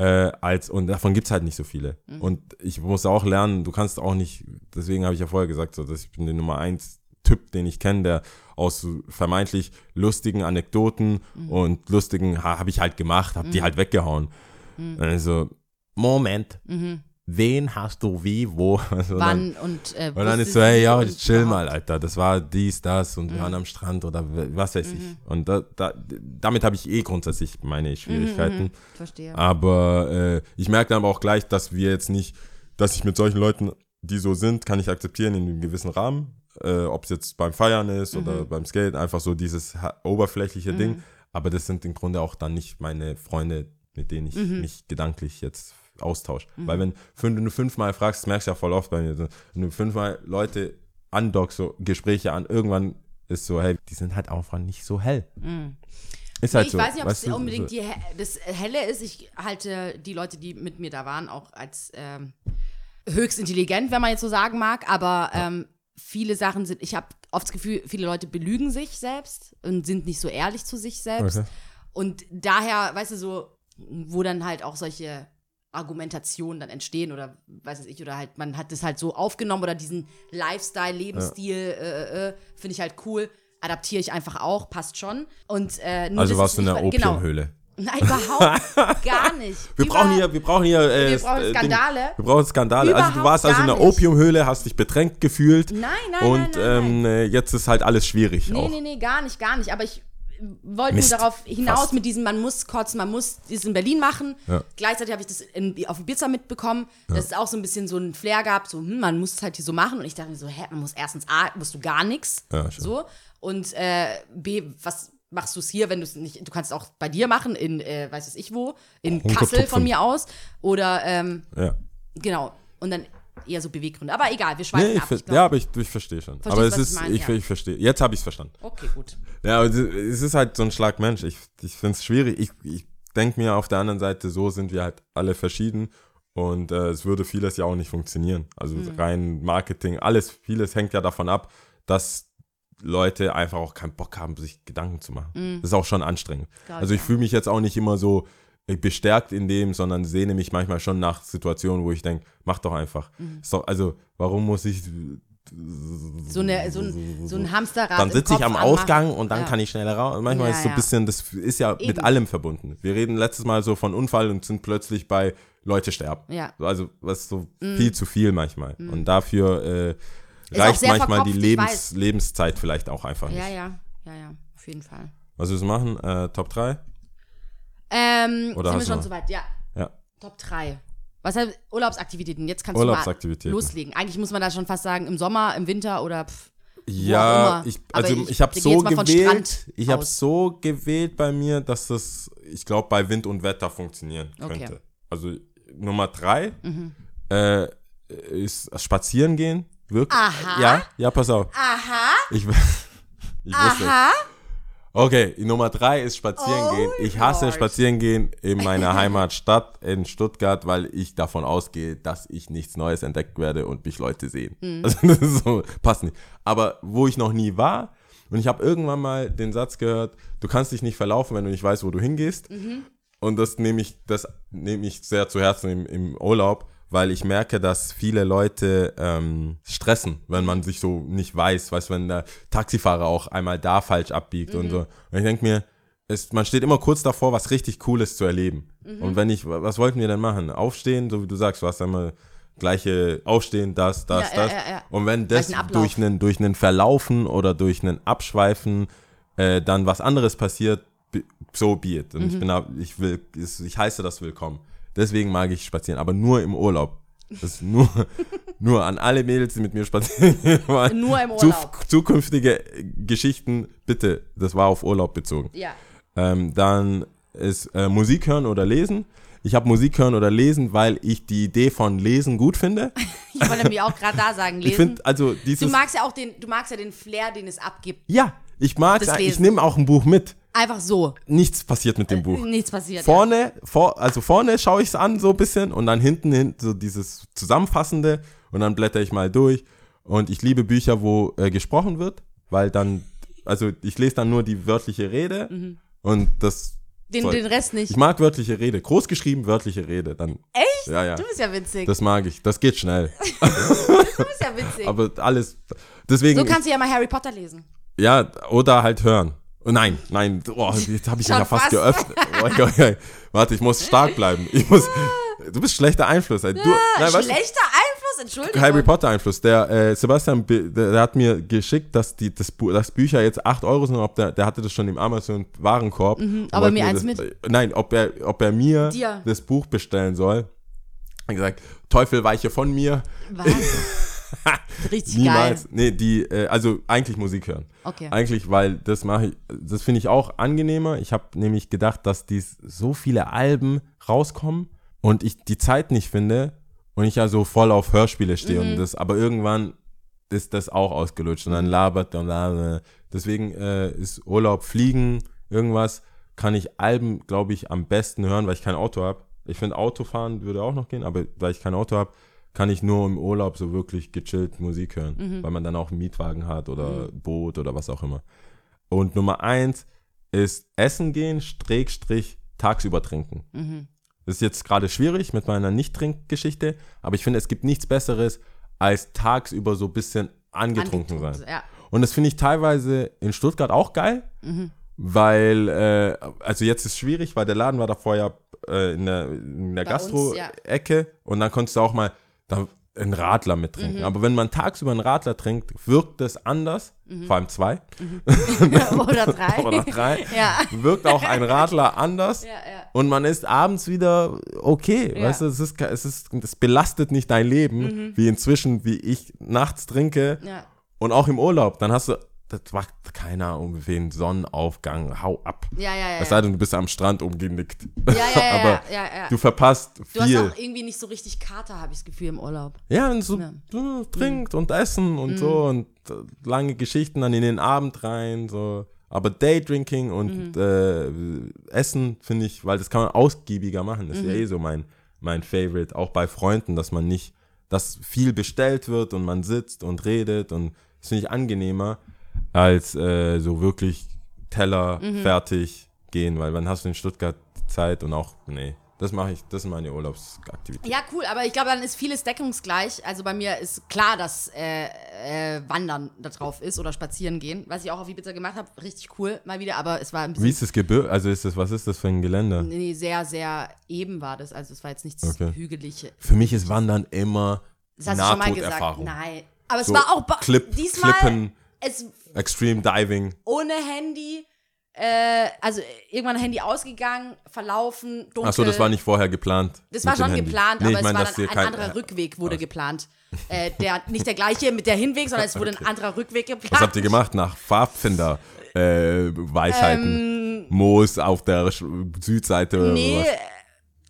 Mhm. Äh, als, und davon gibt es halt nicht so viele. Mhm. Und ich muss auch lernen, du kannst auch nicht, deswegen habe ich ja vorher gesagt, so, dass ich bin der Nummer eins Typ, den ich kenne, der aus vermeintlich lustigen Anekdoten Mhm. und lustigen ha, habe ich halt gemacht, habe die halt weggehauen. Mhm. Also, Moment, wen hast du wie, wo? [LAUGHS] Also dann, Wann und äh, und dann ist so, hey, ja, chill mal. Alter. Das war dies, das und wir waren am Strand oder was weiß ich. Und da, da, damit habe ich eh grundsätzlich meine Schwierigkeiten. Verstehe. Aber äh, ich merke dann aber auch gleich, dass wir jetzt nicht, dass ich mit solchen Leuten, die so sind, kann ich akzeptieren in einem gewissen Rahmen. Äh, Ob es jetzt beim Feiern ist oder beim Skaten, einfach so dieses oberflächliche Ding. Aber das sind im Grunde auch dann nicht meine Freunde, mit denen ich mich gedanklich jetzt austausche. Weil wenn, wenn du fünfmal fragst, das merkst du ja voll oft bei mir, wenn du fünfmal Leute andockst, so Gespräche an, irgendwann ist so, hey, die sind halt einfach nicht so hell. Ist halt ich so. weiß nicht, ob es unbedingt die, das Helle ist. Ich halte die Leute, die mit mir da waren, auch als ähm, höchst intelligent, wenn man jetzt so sagen mag. Aber ähm, viele Sachen sind, ich habe oft das Gefühl, viele Leute belügen sich selbst und sind nicht so ehrlich zu sich selbst. Okay. Und daher, weißt du, so, wo dann halt auch solche Argumentationen dann entstehen oder weiß ich, oder halt, man hat das halt so aufgenommen oder diesen Lifestyle, Lebensstil, äh, äh, finde ich halt cool. Adaptiere ich einfach auch, passt schon. Und, äh, Also warst du in der genau. Opiumhöhle. Nein, überhaupt [LAUGHS] gar nicht. Wir Über- brauchen hier, wir brauchen hier, äh, Wir brauchen Skandale. Ding. Wir brauchen Skandale. also du Überhaupt warst also in der. Opiumhöhle, hast dich bedrängt gefühlt. Nein, nein, Und nein, nein, ähm, äh, jetzt ist halt alles schwierig Nee, auch. nee, nee, gar nicht, gar nicht. Aber ich wollte nur darauf hinaus fast. mit diesem, man muss kotzen, man muss das in Berlin machen. Ja. Gleichzeitig habe ich das in, auf Ibiza mitbekommen, dass es auch so ein bisschen so einen Flair gab, so, hm, man muss es halt hier so machen. Und ich dachte mir so, hä, man muss erstens A, musst du gar nichts. Ja, so. Und äh, B, was machst du es hier, wenn du es nicht, du kannst es auch bei dir machen, in, äh, weiß es ich wo, in Kassel von mir aus. Oder, ähm, Ja. genau. Und dann eher so Beweggründe. Aber egal, wir schweifen Nee, ich, ab. Ich glaub, ja, aber ich, ich verstehe schon. Aber es ich ist, meine, ich, ja. ich verstehe. Jetzt habe ich es verstanden. Okay, gut. Ja, aber es- ist halt so ein Schlag Mensch. Ich, ich finde es schwierig. Ich, ich denke mir auf der anderen Seite, so sind wir halt alle verschieden. Und äh, es würde vieles ja auch nicht funktionieren. Also Mhm. rein Marketing, alles, vieles hängt ja davon ab, dass Leute einfach auch keinen Bock haben, sich Gedanken zu machen. Das ist auch schon anstrengend. Mhm. Glaub also ich ich, ja. fühle mich jetzt auch nicht immer so bestärkt in dem, sondern sehne mich manchmal schon nach Situationen, wo ich denke, mach doch einfach. Mhm. Ist doch, also warum muss ich So, eine, so, ein, so ein Hamsterrad. dann sitze ich am anmachen. Ausgang und dann Ja. kann ich schneller raus. Und manchmal Ja, ist so ein bisschen, das ist ja mit Eben. allem verbunden. Wir reden letztes Mal so von Unfall und sind plötzlich bei Leute sterben. Ja. So, Also was so viel zu viel manchmal. Und dafür äh, reicht manchmal die Lebens. Lebenszeit vielleicht auch einfach nicht. Ja, ja, ja, ja, auf jeden Fall. Was wir machen? Äh, Top 3? Ähm, Oder sind wir schon noch? soweit? Ja. Ja. Top 3. Was heißt Urlaubsaktivitäten? Jetzt kannst Urlaubsaktivitäten. du mal loslegen. Eigentlich muss man da schon fast sagen, im Sommer, im Winter oder pf, Ja, immer. ich, Aber also ich- ich, habe so gewählt, ich habe so gewählt bei mir, dass das, ich glaube, bei Wind und Wetter funktionieren Okay. Mhm. könnte. Also Nummer drei äh, ist Spazieren gehen. Wirklich? Aha. Ja, ja, pass auf. Aha, Ich, [LAUGHS] ich wusste. aha. Okay, Nummer drei ist Spazieren Oh gehen. Ich hasse Lord. Spazieren gehen in meiner [LAUGHS] Heimatstadt in Stuttgart, weil ich davon ausgehe, dass ich nichts Neues entdeckt werde und mich Leute sehen. Hm. [LAUGHS] Also das ist so, passt nicht. Aber wo ich noch nie war, und ich habe irgendwann mal den Satz gehört, du kannst dich nicht verlaufen, wenn du nicht weißt, wo du hingehst. Mhm. Und das nehme ich, das nehme ich sehr zu Herzen im, im Urlaub, weil ich merke, dass viele Leute ähm, stressen, wenn man sich so nicht weiß, weißt wenn der Taxifahrer auch einmal da falsch abbiegt und so. Und ich denke mir, es, man steht immer kurz davor, was richtig Cooles zu erleben. Und wenn ich, was wollten wir denn machen? Aufstehen, so wie du sagst, du hast einmal gleiche Aufstehen, das, das, Ja, ja, das. ja, ja. Und wenn das Ablauf. durch einen, durch einen Verlaufen oder durch einen Abschweifen äh, dann was anderes passiert, so be it. Und ich Mhm. bin da, ich will, ich heiße das willkommen. Deswegen mag ich spazieren, aber nur im Urlaub. Das ist nur, [LAUGHS] nur an alle Mädels, die mit mir spazieren [LAUGHS] waren. Nur im Zu, Urlaub. zukünftige Geschichten, bitte, das war auf Urlaub bezogen. Ja. Ähm, dann ist äh, Musik hören oder lesen. Ich habe Musik hören oder lesen, weil ich die Idee von Lesen gut finde. [LAUGHS] Ich wollte nämlich auch gerade da sagen, lesen. Ich finde, also du dieses. magst ja auch den, du magst ja den Flair, den es abgibt. Ja, ich mag Ich nehme auch ein Buch mit. Einfach so. Nichts passiert mit dem Buch. Nichts passiert. Vorne, vor, also vorne schaue ich es an so ein bisschen und dann hinten hin so dieses Zusammenfassende und dann blätter ich mal durch Und ich liebe Bücher, wo äh, gesprochen wird, weil dann, also ich lese dann nur die wörtliche Rede und das. Den, soll- den Rest nicht. Ich mag wörtliche Rede, groß geschrieben wörtliche Rede, dann. Echt? Ja, ja. Du bist ja witzig. Das mag ich, das geht schnell. [LAUGHS] du bist ja witzig. Aber alles, deswegen. so kannst du ja mal Harry Potter lesen. Ja, oder halt hören. Oh, nein, nein, oh, jetzt habe ich Schon ja fast fast. geöffnet. Oh. Warte, ich muss stark bleiben. Ich muss, du bist schlechter Einfluss. Du, nein, weißt Schlechter Einfluss, Entschuldigung. Harry Potter Einfluss. Der äh, Sebastian, der, der hat mir geschickt, dass die das, Bu das Bücher jetzt 8 Euro sind. Ob der, der hatte das schon im Amazon Warenkorb. Mhm, aber mir das, eins äh, Nein, ob er, ob er mir Dir. das Buch bestellen soll. Er hat gesagt, Teufel weiche von mir. Was? [LAUGHS] [LAUGHS] Richtig Niemals. geil. Nee, die, äh, also eigentlich Musik hören. Okay. Eigentlich, weil das mache ich, das finde ich auch angenehmer. Ich habe nämlich gedacht, dass dies so viele Alben rauskommen und ich die Zeit nicht finde und ich ja so voll auf Hörspiele stehe Mhm. und das, aber irgendwann ist das auch ausgelutscht und dann labert und labert. Deswegen äh, ist Urlaub, Fliegen, irgendwas, kann ich Alben, glaube ich, am besten hören, weil ich kein Auto habe. Ich finde Autofahren würde auch noch gehen, aber weil ich kein Auto habe, kann ich nur im Urlaub so wirklich gechillt Musik hören, Mhm. weil man dann auch einen Mietwagen hat oder Boot oder was auch immer. Und Nummer eins ist Essen gehen, Strich, tagsüber trinken. Mhm. Das ist jetzt gerade schwierig mit meiner Nicht-Trink-Geschichte, aber ich finde, es gibt nichts Besseres, als tagsüber so ein bisschen angetrunken, Angetrunken, sein. ja. Und das finde ich teilweise in Stuttgart auch geil, Mhm. weil, äh, also jetzt ist es schwierig, weil der Laden war davor ja äh, in der, in der Gastro-Ecke und dann konntest du auch mal da einen Radler mit Mhm. trinken. Aber wenn man tagsüber einen Radler trinkt, wirkt das anders, vor allem zwei [LAUGHS] [LAUGHS] Oder drei. oder drei, [LAUGHS] Ja. wirkt auch ein Radler anders. Ja, ja. Und man ist abends wieder okay, weißt du, es ist, es ist, es belastet nicht dein Leben, wie inzwischen, wie ich nachts trinke Ja. und auch im Urlaub. Dann hast du, das macht keiner um wen Sonnenaufgang, hau ab. Ja, ja, ja. Es sei denn, du bist am Strand umgenickt. Ja, ja, [LAUGHS] ja, Aber ja, ja, ja. du verpasst Du hast viel. auch irgendwie nicht so richtig Kater, habe ich das Gefühl, im Urlaub. ja, und so so trinkt und essen und so und äh, lange Geschichten dann in den Abend rein, so. Aber Daydrinking und äh, Essen finde ich, weil das kann man ausgiebiger machen. Das ist ja eh so mein, mein Favorite. Auch bei Freunden, dass man nicht, dass viel bestellt wird und man sitzt und redet und das finde ich angenehmer, als äh, so wirklich Teller fertig gehen, weil wann hast du in Stuttgart Zeit und auch, nee, das mache ich, das ist meine Urlaubsaktivität. Ja, cool, aber ich glaube, dann ist vieles deckungsgleich. Also bei mir ist klar, dass äh, äh, Wandern da drauf ist oder spazieren gehen, was ich auch auf Ibiza gemacht habe. Richtig cool, mal wieder, aber es war ein Wie bisschen ist das Gebirge? Also ist das, was ist das für ein Gelände? nee, sehr, sehr eben war das. Also es war jetzt nichts Okay. Hügelige. Für mich ist Wandern immer Das hast du schon mal gesagt. Nahtoderfahrung. Nein. Aber es So war auch ba- diesmal Clippen. es Extreme Diving. ohne Handy. Äh, also irgendwann Handy ausgegangen, verlaufen, dunkel. Achso, das war nicht vorher geplant. Das war schon Handy. geplant, Nee, aber ich es war dann ein anderer Rückweg wurde geplant. Äh, der, nicht der gleiche mit der Hinweg, sondern es wurde ein anderer Rückweg geplant. Was habt ihr gemacht nach Pfadfinder? Äh, Weisheiten. Moos auf der Südseite oder Ähm, Nee,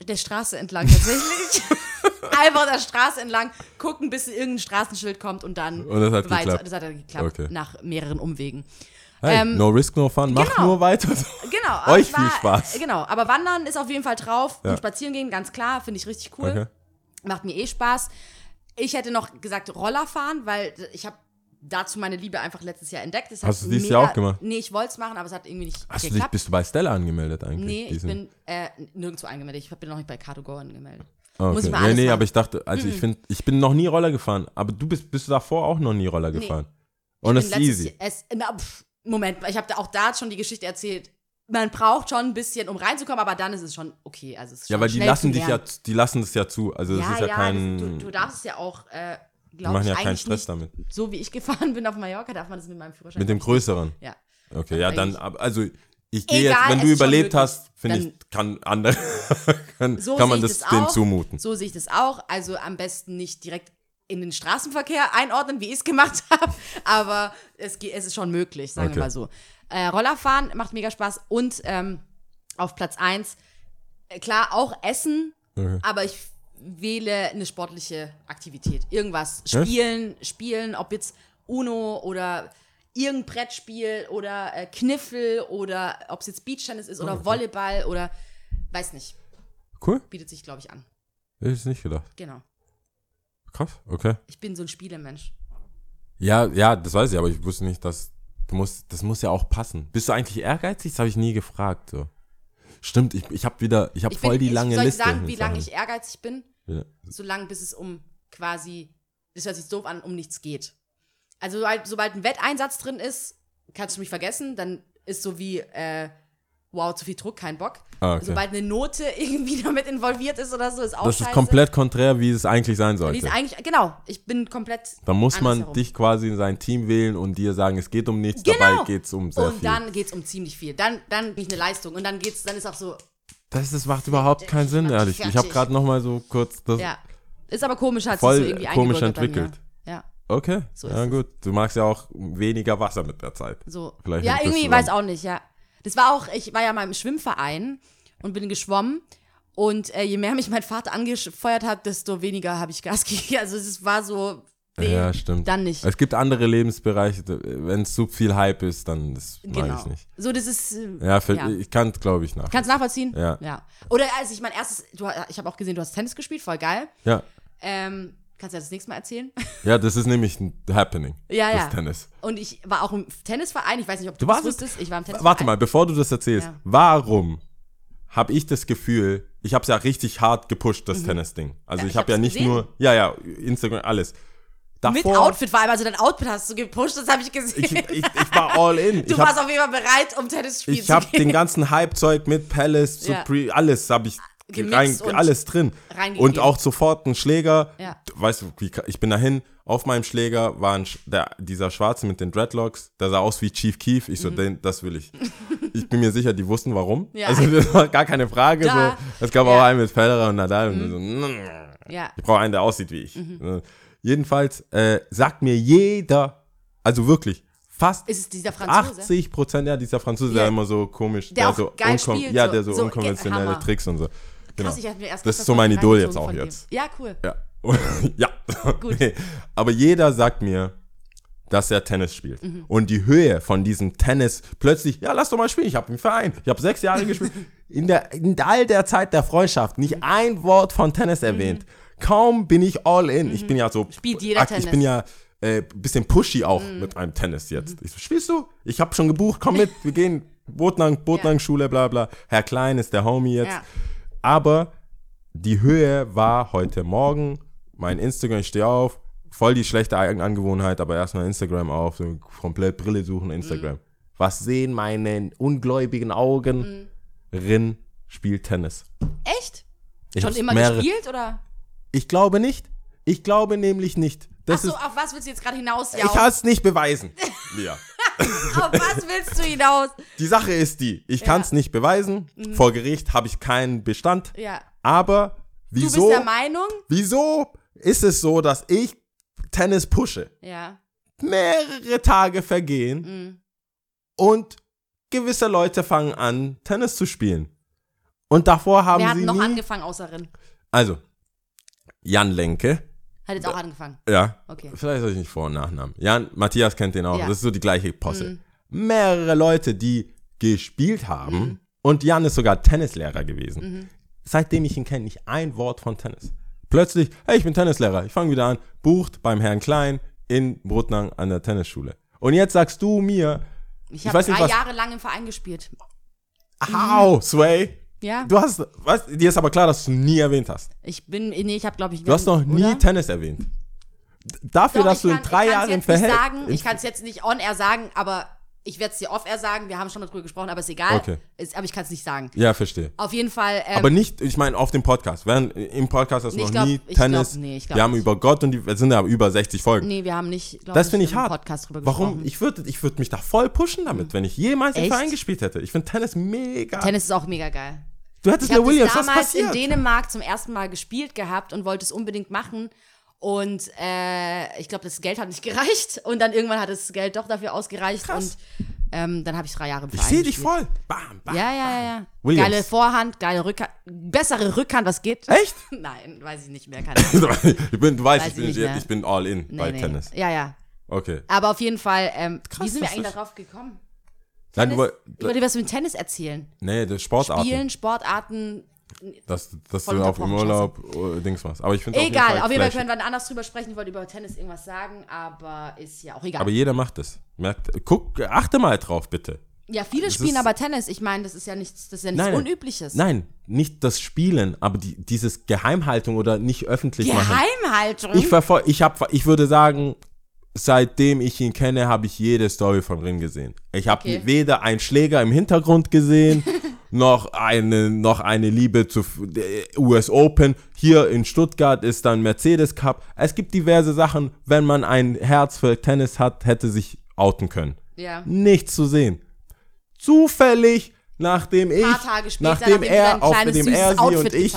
was? der Straße entlang tatsächlich. [LAUGHS] Einfach der Straße entlang, gucken, bis irgendein Straßenschild kommt und dann Und das hat weiter. geklappt. Das hat dann geklappt, Okay. nach mehreren Umwegen. Hey, ähm, no risk, no fun. Macht genau. nur weiter. Genau. [LAUGHS] Euch war, viel Spaß. Genau, aber Wandern ist auf jeden Fall drauf Ja. und spazieren gehen, ganz klar, finde ich richtig cool. Okay. Macht mir eh Spaß. Ich hätte noch gesagt Roller fahren, weil ich habe dazu meine Liebe einfach letztes Jahr entdeckt. Hat Hast du dieses mega- Jahr auch gemacht? Nee, ich wollte es machen, aber es hat irgendwie nicht Hast du dich, geklappt. bist du bei Stella angemeldet eigentlich? nee, ich bin äh, nirgendwo angemeldet. Ich bin noch nicht bei Car2Go angemeldet. Ah, muss ich okay. mal Nee, nee, aber ich dachte, also ich finde, ich bin noch nie Roller gefahren, aber du bist, bist du davor auch noch nie Roller gefahren. Und Ich es ist easy. Es, na, pff, Moment, ich habe da auch da schon die Geschichte erzählt. Man braucht schon ein bisschen, um reinzukommen, aber dann ist es schon okay. Also es ist Ja, weil die lassen dich ja, die lassen es ja zu. Also das ja, ist ja, ja, kein, das, du, du darfst es ja auch, äh, die glaube machen ich, ja keinen Stress nicht. damit. So wie ich gefahren bin auf Mallorca, darf man das mit meinem Führerschein. Mit dem größeren. Ja. Okay, ja, dann, also ich gehe jetzt, wenn du überlebt hast, finde ich, kann andere, [LAUGHS] kann, So kann man das das auch. zumuten. So sehe ich das auch. Also am besten nicht direkt in den Straßenverkehr einordnen, wie ich es gemacht [LAUGHS] habe. Aber es, es ist schon möglich, sagen Okay. wir mal so. Äh, Rollerfahren macht mega Spaß. Und ähm, auf Platz 1, klar, auch Essen, Okay. aber ich wähle eine sportliche Aktivität. Irgendwas. Spielen, spielen, ob jetzt Uno oder irgendein Brettspiel oder äh, Kniffel oder ob es jetzt Beachtennis ist oder Volleyball oder weiß nicht. Cool, Bietet sich, glaube ich, an. hätte ich nicht gedacht. Genau. Krass, okay. Ich bin so ein Spielemensch. Ja, ja, das weiß ich, aber ich wusste nicht, dass du musst, das muss ja auch passen. Bist du eigentlich ehrgeizig? Das habe ich nie gefragt. So. Stimmt, ich, ich habe wieder, ich habe Ich voll bin, die lange ich, soll ich Liste. sagen, wie lange ich ehrgeizig bin? Ja. So lange, bis es um quasi, das hört sich doof an, um nichts geht. Also sobald, sobald ein Wetteinsatz drin ist, kannst du mich vergessen, dann ist so wie, äh, wow, zu viel Druck, kein Bock. Ah, okay. Sobald eine Note [LAUGHS] irgendwie damit involviert ist oder so, ist auch Das scheiße. ist komplett konträr, wie es eigentlich sein sollte. ist eigentlich, genau, ich bin komplett Da muss man andersherum. dich quasi in sein Team wählen und dir sagen, es geht um nichts, Genau. dabei geht es um sehr Und viel. dann geht's um ziemlich viel. Dann, dann bin ich eine Leistung. Und dann geht's, dann ist auch so, das, das macht überhaupt keinen Sinn, ehrlich. Ich habe gerade noch mal so kurz das. ja. Ist aber komisch, hat sich so irgendwie komisch entwickelt. Okay, So ist ja gut. Du magst ja auch weniger Wasser mit der Zeit. so. Vielleicht ja, irgendwie, weiß auch nicht, ja. Das war auch, ich war ja mal im Schwimmverein und bin geschwommen. Und äh, je mehr mich mein Vater angefeuert hat, desto weniger habe ich Gas [LAUGHS] gegeben. Also es war so, nee, ja, stimmt. dann nicht. Es gibt andere Lebensbereiche, wenn es zu viel Hype ist, dann das mag genau. ich nicht. So, das ist, äh, Ja, für, Ja. ich kann es, glaube ich, nach. kannst du nachvollziehen? Ja. ja. Oder als ich mein erstes, du, ich habe auch gesehen, du hast Tennis gespielt, voll geil. Ja. Ähm, kannst du das nächste Mal erzählen? [LAUGHS] ja, das ist nämlich ein Happening. Ja, das ja. Tennis. Und ich war auch im Tennisverein. Ich weiß nicht, ob du, Du das wusstest. Ich war im Tennisverein. Warte mal, bevor du das erzählst, Ja. warum habe ich das Gefühl, ich habe es ja richtig hart gepusht, das Tennis-Ding. Also Mhm. Ja, ich ich habe ja nicht gesehen. nur, ja, ja, Instagram, alles. Mit Davor, Outfit vor allem. Also dein Outfit hast du gepusht, das habe ich gesehen. ich, ich, ich war all in. [LAUGHS] du ich warst hab, auf jeden Fall bereit, um Tennis spielen ich zu habe gehen. den ganzen Hype-Zeug mit Palace, Ja. Supreme, alles habe ich rein, alles drin. Und auch sofort ein Schläger. Ja. Weißt du, ich bin dahin, auf meinem Schläger war ein, der, dieser Schwarze mit den Dreadlocks, der sah aus wie Chief Keef. Ich so, den, das will ich. Ich bin mir sicher, die wussten warum. Mhm. Ja. Also das war gar keine Frage. Ja. So. Es gab auch Ja. Mhm. einen mit Federer und Nadal. Und so, "Mm, ja. ich brauche einen, der aussieht wie ich. Mhm. Jedenfalls äh, sagt mir jeder, also wirklich, fast Ist es dieser Franzose? 80 Prozent, ja, dieser Franzose, der immer so komisch, Der auch so spielt, ja, der so, so, unkonventionelle Hammer. Tricks und so. Genau. Krass, ich mir erst das ist so mein Idol jetzt auch von dem. jetzt. Ja, cool. Ja. [LAUGHS] ja. Gut. Nee. Aber jeder sagt mir, dass er Tennis spielt. Mhm. Und die Höhe von diesem Tennis, plötzlich, ja, lass doch mal spielen, ich habe einen Verein, ich habe sechs Jahre gespielt. [LAUGHS] In, der, in all der Zeit der Freundschaft nicht Mhm. ein Wort von Tennis erwähnt. Kaum bin ich all in. Ich bin ja so, Mhm. Spielt jeder ak- Tennis. Mhm. ich bin ja äh, bisschen pushy auch mit einem Tennis jetzt. Ich so, spielst du? Ich habe schon gebucht, komm [LAUGHS] mit, wir gehen Botnang, Botnang-Schule, bla bla. Herr Klein ist der Homie jetzt. Ja. Aber die Höhe war heute Morgen. Mein Instagram, ich stehe auf, voll die schlechte An- Angewohnheit, aber erstmal Instagram auf, so komplett Brille suchen, Instagram. Mhm. Was sehen meine ungläubigen Augen? Rin spielt Tennis. Echt? Ich Schon immer mehrere- gespielt oder? Ich glaube nicht. Ich glaube nämlich nicht. Das Achso, auf was willst du jetzt gerade hinaus? ich kann es nicht beweisen. [LAUGHS] Lia. auf was willst du hinaus? Die Sache ist die, ich kann es nicht beweisen. Vor Gericht habe ich keinen Bestand. Ja. Aber Du wieso, bist der Meinung? wieso ist es so, dass ich Tennis pushe? Ja. Mehrere Tage vergehen Mhm. und gewisse Leute fangen an, Tennis zu spielen. Und davor haben Wer hat sie noch nie... angefangen außer Rin? Also, Jan Lenke, Hat jetzt auch angefangen. ja, Okay. vielleicht soll ich nicht Vor- und Nachnamen. Jan, Matthias kennt den auch, Ja. das ist so die gleiche Posse. Mhm. Mehrere Leute, die gespielt haben Mhm. und Jan ist sogar Tennislehrer gewesen. Seitdem ich ihn kenne, nicht ein Wort von Tennis. Plötzlich, hey, ich bin Tennislehrer, ich fange wieder an, bucht beim Herrn Klein in Brutnang an der Tennisschule. Und jetzt sagst du mir, Ich Ich habe weiß nicht, drei was- Jahre lang im Verein gespielt. au, Sway, Ja. du hast, was, dir ist aber klar, dass du nie erwähnt hast. Ich bin, nee, ich habe glaube ich. Du hast noch nie oder? Tennis erwähnt. Dafür, Doch, dass du in kann- drei ich kann's Jahren im Verhältnis. Ich kann es jetzt nicht on air sagen, aber ich werde es dir off air sagen. Wir haben schon mal drüber gesprochen, aber ist egal. Okay. Ist, aber ich kann es nicht sagen. Ja, verstehe. Auf jeden Fall. Ähm, Aber nicht, ich meine, auf dem Podcast. Während, Im Podcast hast du Nee, noch glaub- nie ich Tennis. glaub- nee, wir haben nicht. über Gott und die, es sind ja über 60 Folgen. nee, wir haben nicht. glaub das finde ich hart. Podcast drüber Warum? gesprochen. Ich würde ich würd mich da voll pushen damit, wenn ich jemals im? Verein gespielt hätte. Ich finde Tennis mega. Tennis ist auch mega geil. Du Ich habe mir Williams, das was damals in? Dänemark zum ersten Mal gespielt gehabt und wollte es unbedingt machen. Und äh, ich glaube, das Geld hat nicht [LAUGHS] gereicht. Und dann irgendwann hat das Geld doch dafür ausgereicht. Krass. Und ähm, dann habe ich drei Jahre im Ich Verein sehe dich voll. Bam, bam. Ja, ja, ja. Williams. Geile Vorhand, geile Rückhand. Bessere Rückhand, was geht? Echt? [LAUGHS] Nein, weiß ich nicht mehr. [LAUGHS] Ich bin, du weißt, Weiß ich bin, ich ich bin all in bei nee. Tennis. Ja, ja. Okay. Aber auf jeden Fall, ähm, wie sind wir eigentlich darauf gekommen? Nein, Tennis? woll- Ich wollte dir was mit Tennis erzählen. nee, das Sportarten. Spielen, Sportarten. dass, dass du auf im Urlaub äh, Dings machst. Aber ich finde Egal, auf jeden Fall können wir anders drüber sprechen. Ich wollte über Tennis irgendwas sagen, aber ist ja auch egal. Aber jeder macht es. Merkt, guck, achte mal drauf, bitte. ja, viele das spielen aber Tennis. Ich meine, das ist ja nichts, das ist ja nichts Nein, nein. Unübliches. Nein, nicht das Spielen, aber die, dieses Geheimhaltung oder nicht öffentlich machen. Geheimhaltung. Ich verfol ich hab, ich würde sagen, seitdem ich ihn kenne, habe ich jede Story von Ring gesehen. Ich habe Okay. weder einen Schläger im Hintergrund gesehen, [LAUGHS] noch eine, noch eine Liebe zu der US Open. Hier in Stuttgart ist dann Mercedes Cup. Es gibt diverse Sachen, wenn man ein Herz für Tennis hat, hätte sich outen können. ja. Nichts zu sehen. Zufällig, nachdem ich, Ein paar Tage später, nachdem nachdem, er, auf dem er, sie Outfit und ich,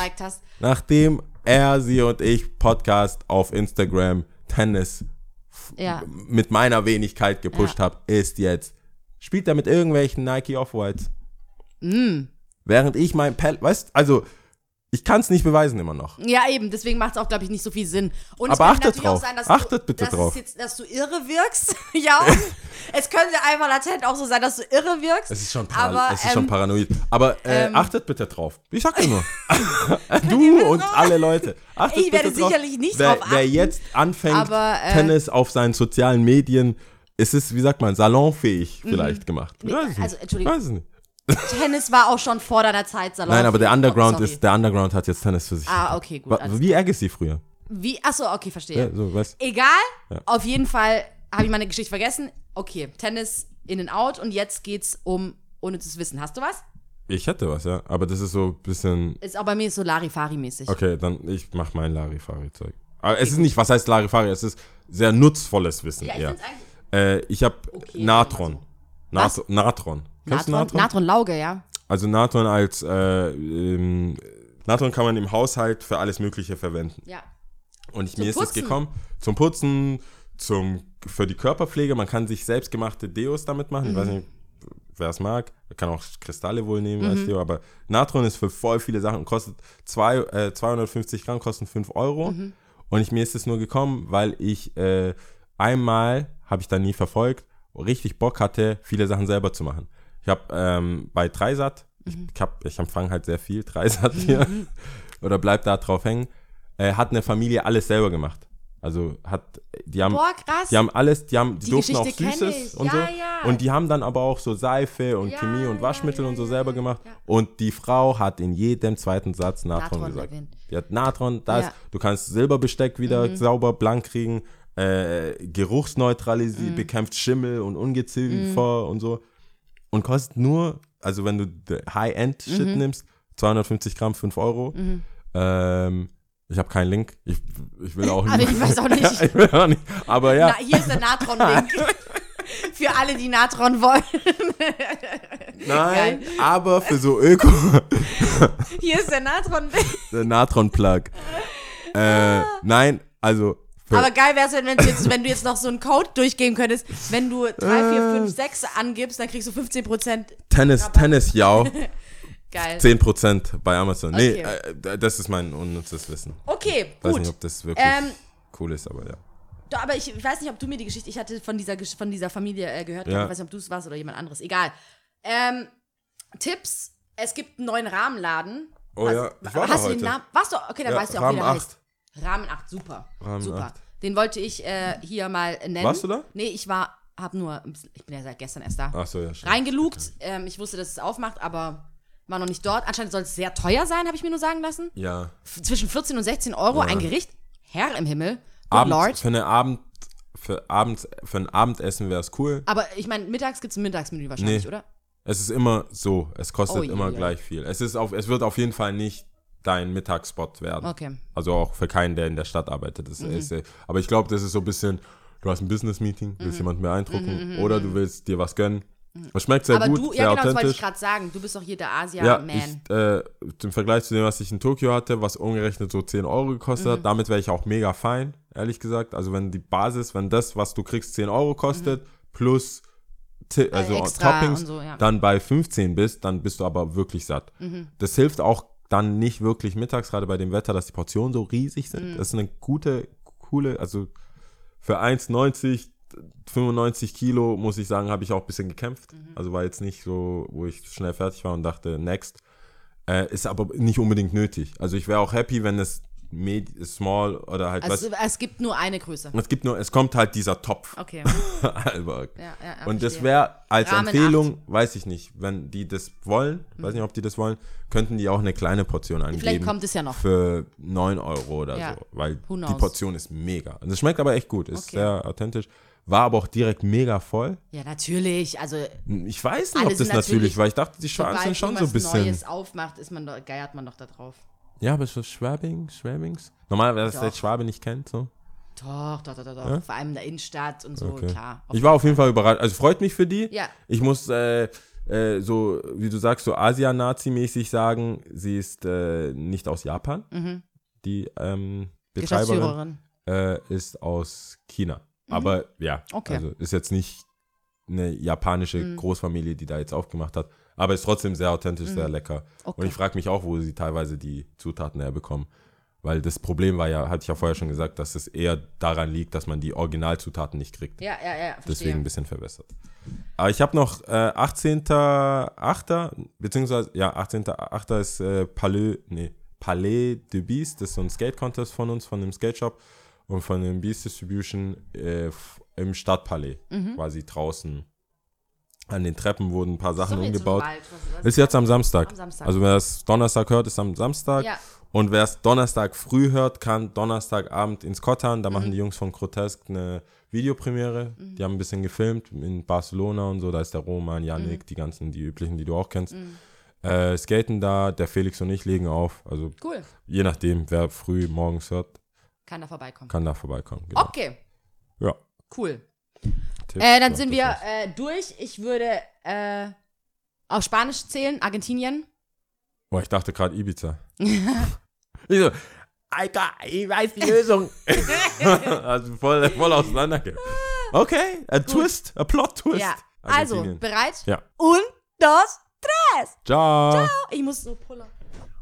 nachdem er, sie und ich Podcast auf Instagram Tennis Ja. mit meiner Wenigkeit gepusht Ja. habe, ist jetzt, spielt er mit irgendwelchen Nike Off-Whites. Mm. Während ich mein Pel, weißt, also, ich kann es nicht beweisen immer noch. Ja, eben, deswegen macht es auch, glaube ich, nicht so viel Sinn. Und Aber achtet natürlich drauf. Auch sein, dass Achtet du, bitte dass drauf. Es jetzt, dass du irre wirkst. [LAUGHS] ja, [LAUGHS] es könnte einfach latent auch so sein, dass du irre wirkst. Es ist schon, para aber, es ist schon ähm, paranoid. Aber äh, ähm, achtet bitte drauf. Ich sag dir nur. [LAUGHS] du und alle Leute. Achtet Ich werde bitte drauf. sicherlich nicht wer, drauf Wer achten, jetzt anfängt, aber, äh, Tennis auf seinen sozialen Medien, es ist, wie sagt man, salonfähig vielleicht gemacht. Es also. Entschuldigung. Ich weiß es nicht. Tennis war auch schon vor deiner Zeit Salon. Nein, aber der Underground Sorry. ist, der Underground hat jetzt Tennis für sich. Ah, okay, gut. Wie Agassi früher. Wie? Achso, okay, verstehe. Ja, so, weißt Egal, Ja. auf jeden Fall habe ich meine Geschichte vergessen. Okay, Tennis in and out und jetzt geht's um unnützes Wissen. Hast du was? Ich hätte was, ja. Aber das ist so ein bisschen. Ist auch bei mir so Larifari-mäßig. Okay, dann ich mach mein Larifari-Zeug. Aber es ist nicht, was heißt Larifari? Es ist sehr nutzvolles Wissen. Ja, ich. Äh, ich habe Okay, Natron. Was? Nat Natron. Natron, Natron? Natron Lauge, ja. Also Natron als äh, ähm, Natron kann man im Haushalt für alles Mögliche verwenden. Ja. Und ich, mir ist es Putzen? gekommen zum Putzen, zum für die Körperpflege. Man kann sich selbstgemachte Deos damit machen. Ich weiß Mhm. nicht, wer es mag. Man kann auch Kristalle wohl nehmen als Deo. Aber Natron ist für voll viele Sachen kostet zwei, äh, 250 Gramm kosten 5 Euro. Mhm. Und ich, mir ist es nur gekommen, weil ich äh, einmal habe ich da nie verfolgt, richtig Bock hatte, viele Sachen selber zu machen. Ich habe ähm, bei Dreisat, ich, ich, hab, ich empfange halt sehr viel Dreisat hier [LAUGHS] oder bleib da drauf hängen, äh, hat eine Familie alles selber gemacht. Also hat, die haben, Boah, krass. die haben alles, die haben, die, Die durften auch Geschichte kenn Süßes und Ja, so. ja. Und die haben dann aber auch so Seife und Ja, Chemie und Waschmittel und so selber gemacht. Und die Frau hat in jedem zweiten Satz Natron, Natron gesagt. erwähnt. Die hat Natron, das. Mhm. du kannst Silberbesteck wieder sauber blank kriegen, äh, geruchsneutralisiert, bekämpft Schimmel und Ungeziefer und so. Und kostet nur, also wenn du High-End-Shit Mhm. nimmst, 250 Gramm, 5 Euro. Ähm, ich habe keinen Link. Ich, ich will auch [LAUGHS] nicht. ich weiß auch nicht. [LAUGHS] ich will auch nicht. Aber ja. Na, hier ist der Natron-Link. [LAUGHS] Für alle, die Natron wollen. Nein, aber für so Öko, Hier ist der Natron-Link. der Natron-Plug. Äh, nein, also für, Aber geil wäre es, wenn, du jetzt, wenn du jetzt noch so einen Code durchgeben könntest. Wenn du 3, 4, 5, 6 angibst, dann kriegst du 15% Tennis, Tennis, ja, [LAUGHS] geil. 10% bei Amazon. Nee, Okay. äh, das ist mein unnützes Wissen. Okay, Weiß gut. nicht, ob das wirklich Ähm, cool ist, aber ja. Doch, aber ich, ich weiß nicht, ob du mir die Geschichte, ich hatte von dieser, von dieser Familie äh, gehört, Ja. ich weiß nicht, ob du es warst oder jemand anderes, egal. Ähm, Tipps, es gibt einen neuen Rahmenladen. Oh ja, ich war hast du den heute. Namen? Warst du? Okay, dann Ja, weißt du auch, Rahmen wie der 8. heißt. Rahmen 8, super. Rahmen super. 8. Den wollte ich äh, hier mal nennen. Warst du da? Nee, ich war, hab nur, ich bin ja seit gestern erst da. Ach so, ja, stimmt. Reingelugt. Ähm, ich wusste, dass es aufmacht, aber war noch nicht dort. Anscheinend soll es sehr teuer sein, habe ich mir nur sagen lassen. Ja. F zwischen 14 und 16 Euro ein Gericht. Herr im Himmel. Good Abend, Lord. für eine Abend, für abends, für ein Abendessen wäre es cool. Aber ich meine, mittags gibt es ein Mittagsmenü wahrscheinlich, Nee. oder? Es ist immer so, es kostet Oh je, immer je. gleich viel. Es ist auf, es wird auf jeden Fall nicht dein Mittagsspot werden. Okay. Mhm. Also auch für keinen, der in der Stadt arbeitet. Das ist, äh, aber ich glaube, das ist so ein bisschen, du hast ein Business-Meeting, Mhm. willst jemanden beeindrucken oder du willst dir was gönnen. Es schmeckt sehr Aber gut, du, sehr ja genau, das wollte ich gerade sagen. Du bist doch hier der Ja, Asia-Man. ich, äh, im Vergleich zu dem, was ich in Tokio hatte, was umgerechnet so 10 Euro gekostet Mhm. hat, damit wäre ich auch mega fein, ehrlich gesagt. Also wenn die Basis, wenn das, was du kriegst, 10 Euro kostet, plus Ti- also Mhm. Toppings, so, ja. dann bei 15 bist, dann bist du aber wirklich satt. Mhm. Das hilft auch dann nicht wirklich mittags, gerade bei dem Wetter, dass die Portionen so riesig sind. Mhm. Das ist eine gute, coole, also für 1,90, 95 Kilo, muss ich sagen, habe ich auch ein bisschen gekämpft. Mhm. Also war jetzt nicht so, wo ich schnell fertig war und dachte, next. Äh, ist aber nicht unbedingt nötig. Also ich wäre auch happy, wenn es med small oder halt Also was. es gibt nur eine Größe. Es gibt nur, es kommt halt dieser Topf. Okay. [LAUGHS] Alberg. Ja, ja, Und das wäre als Rahmen Empfehlung, weiß ich nicht, wenn die das wollen, weiß nicht, ob die das wollen, könnten die auch eine kleine Portion angeben. Vielleicht kommt es ja noch. Für 9 Euro oder Ja. so, weil die? Portion ist mega. Und es schmeckt aber echt gut, ist Okay. sehr authentisch. War aber auch direkt mega voll. Ja, natürlich. Also Ich weiß nicht, ob das natürlich, natürlich- weil ich dachte, die sobald sind schon so ein bisschen. Neues aufmacht, ist man geiert man doch da drauf. Ja, aber so Schwabing, Schwabings. Normal, wer der Schwabe nicht kennt, so. Doch, doch, doch, doch, doch. Ja? Vor allem in der Innenstadt und so, Okay. klar. Ich war auf jeden Fall überrascht. Also freut mich für die. Ja. Ich muss äh, äh, so, wie du sagst, so Asia-Nazi-mäßig sagen, sie ist äh, nicht aus Japan. Die ähm, Betreiberin äh, ist aus China. Aber ja, Okay. also ist jetzt nicht eine japanische Großfamilie, die da jetzt aufgemacht hat. Aber ist trotzdem sehr authentisch, sehr lecker. Okay. Und ich frage mich auch, wo sie teilweise die Zutaten herbekommen. Weil das Problem war ja, hatte ich ja vorher schon gesagt, dass es eher daran liegt, dass man die Originalzutaten nicht kriegt. Ja, ja, ja. Verstehe. Deswegen ein bisschen verbessert. Aber ich habe noch äh, 18.8., beziehungsweise, ja, 18.8. ist äh, Palais, nee, Palais de Beast, das ist so ein Skate-Contest von uns, von dem Skate-Shop und von dem Beast Distribution äh, im Stadtpalais, Mhm. quasi draußen. An den Treppen wurden ein paar Sachen Sorry, so umgebaut. was- Ist jetzt am Samstag. Am Samstag. Also wer es Donnerstag hört, ist am Samstag. Ja. Und wer es Donnerstag früh hört, kann Donnerstagabend ins Kottan. Da Mhm. machen die Jungs von Grotesk eine Videopremiere. Die haben ein bisschen gefilmt in Barcelona und so. Da ist der Roman, Yannick, Mhm. die ganzen, die üblichen, die du auch kennst. Äh, skaten da, der Felix und ich legen auf. Also Cool. je nachdem, wer früh morgens hört, Kann da vorbeikommen. kann da vorbeikommen. Genau. Okay, Ja. cool. Tipp, Äh, dann sind wir äh, durch. Ich würde äh, auf Spanisch zählen, Argentinien. Boah, ich dachte gerade Ibiza. [LAUGHS] ich so, Alter, ich weiß die Lösung. [LAUGHS] also voll, voll auseinandergehen. Okay, a twist, a plot twist. Ja, also, bereit? Ja. Und das Tres. Ciao. Ich muss so puller.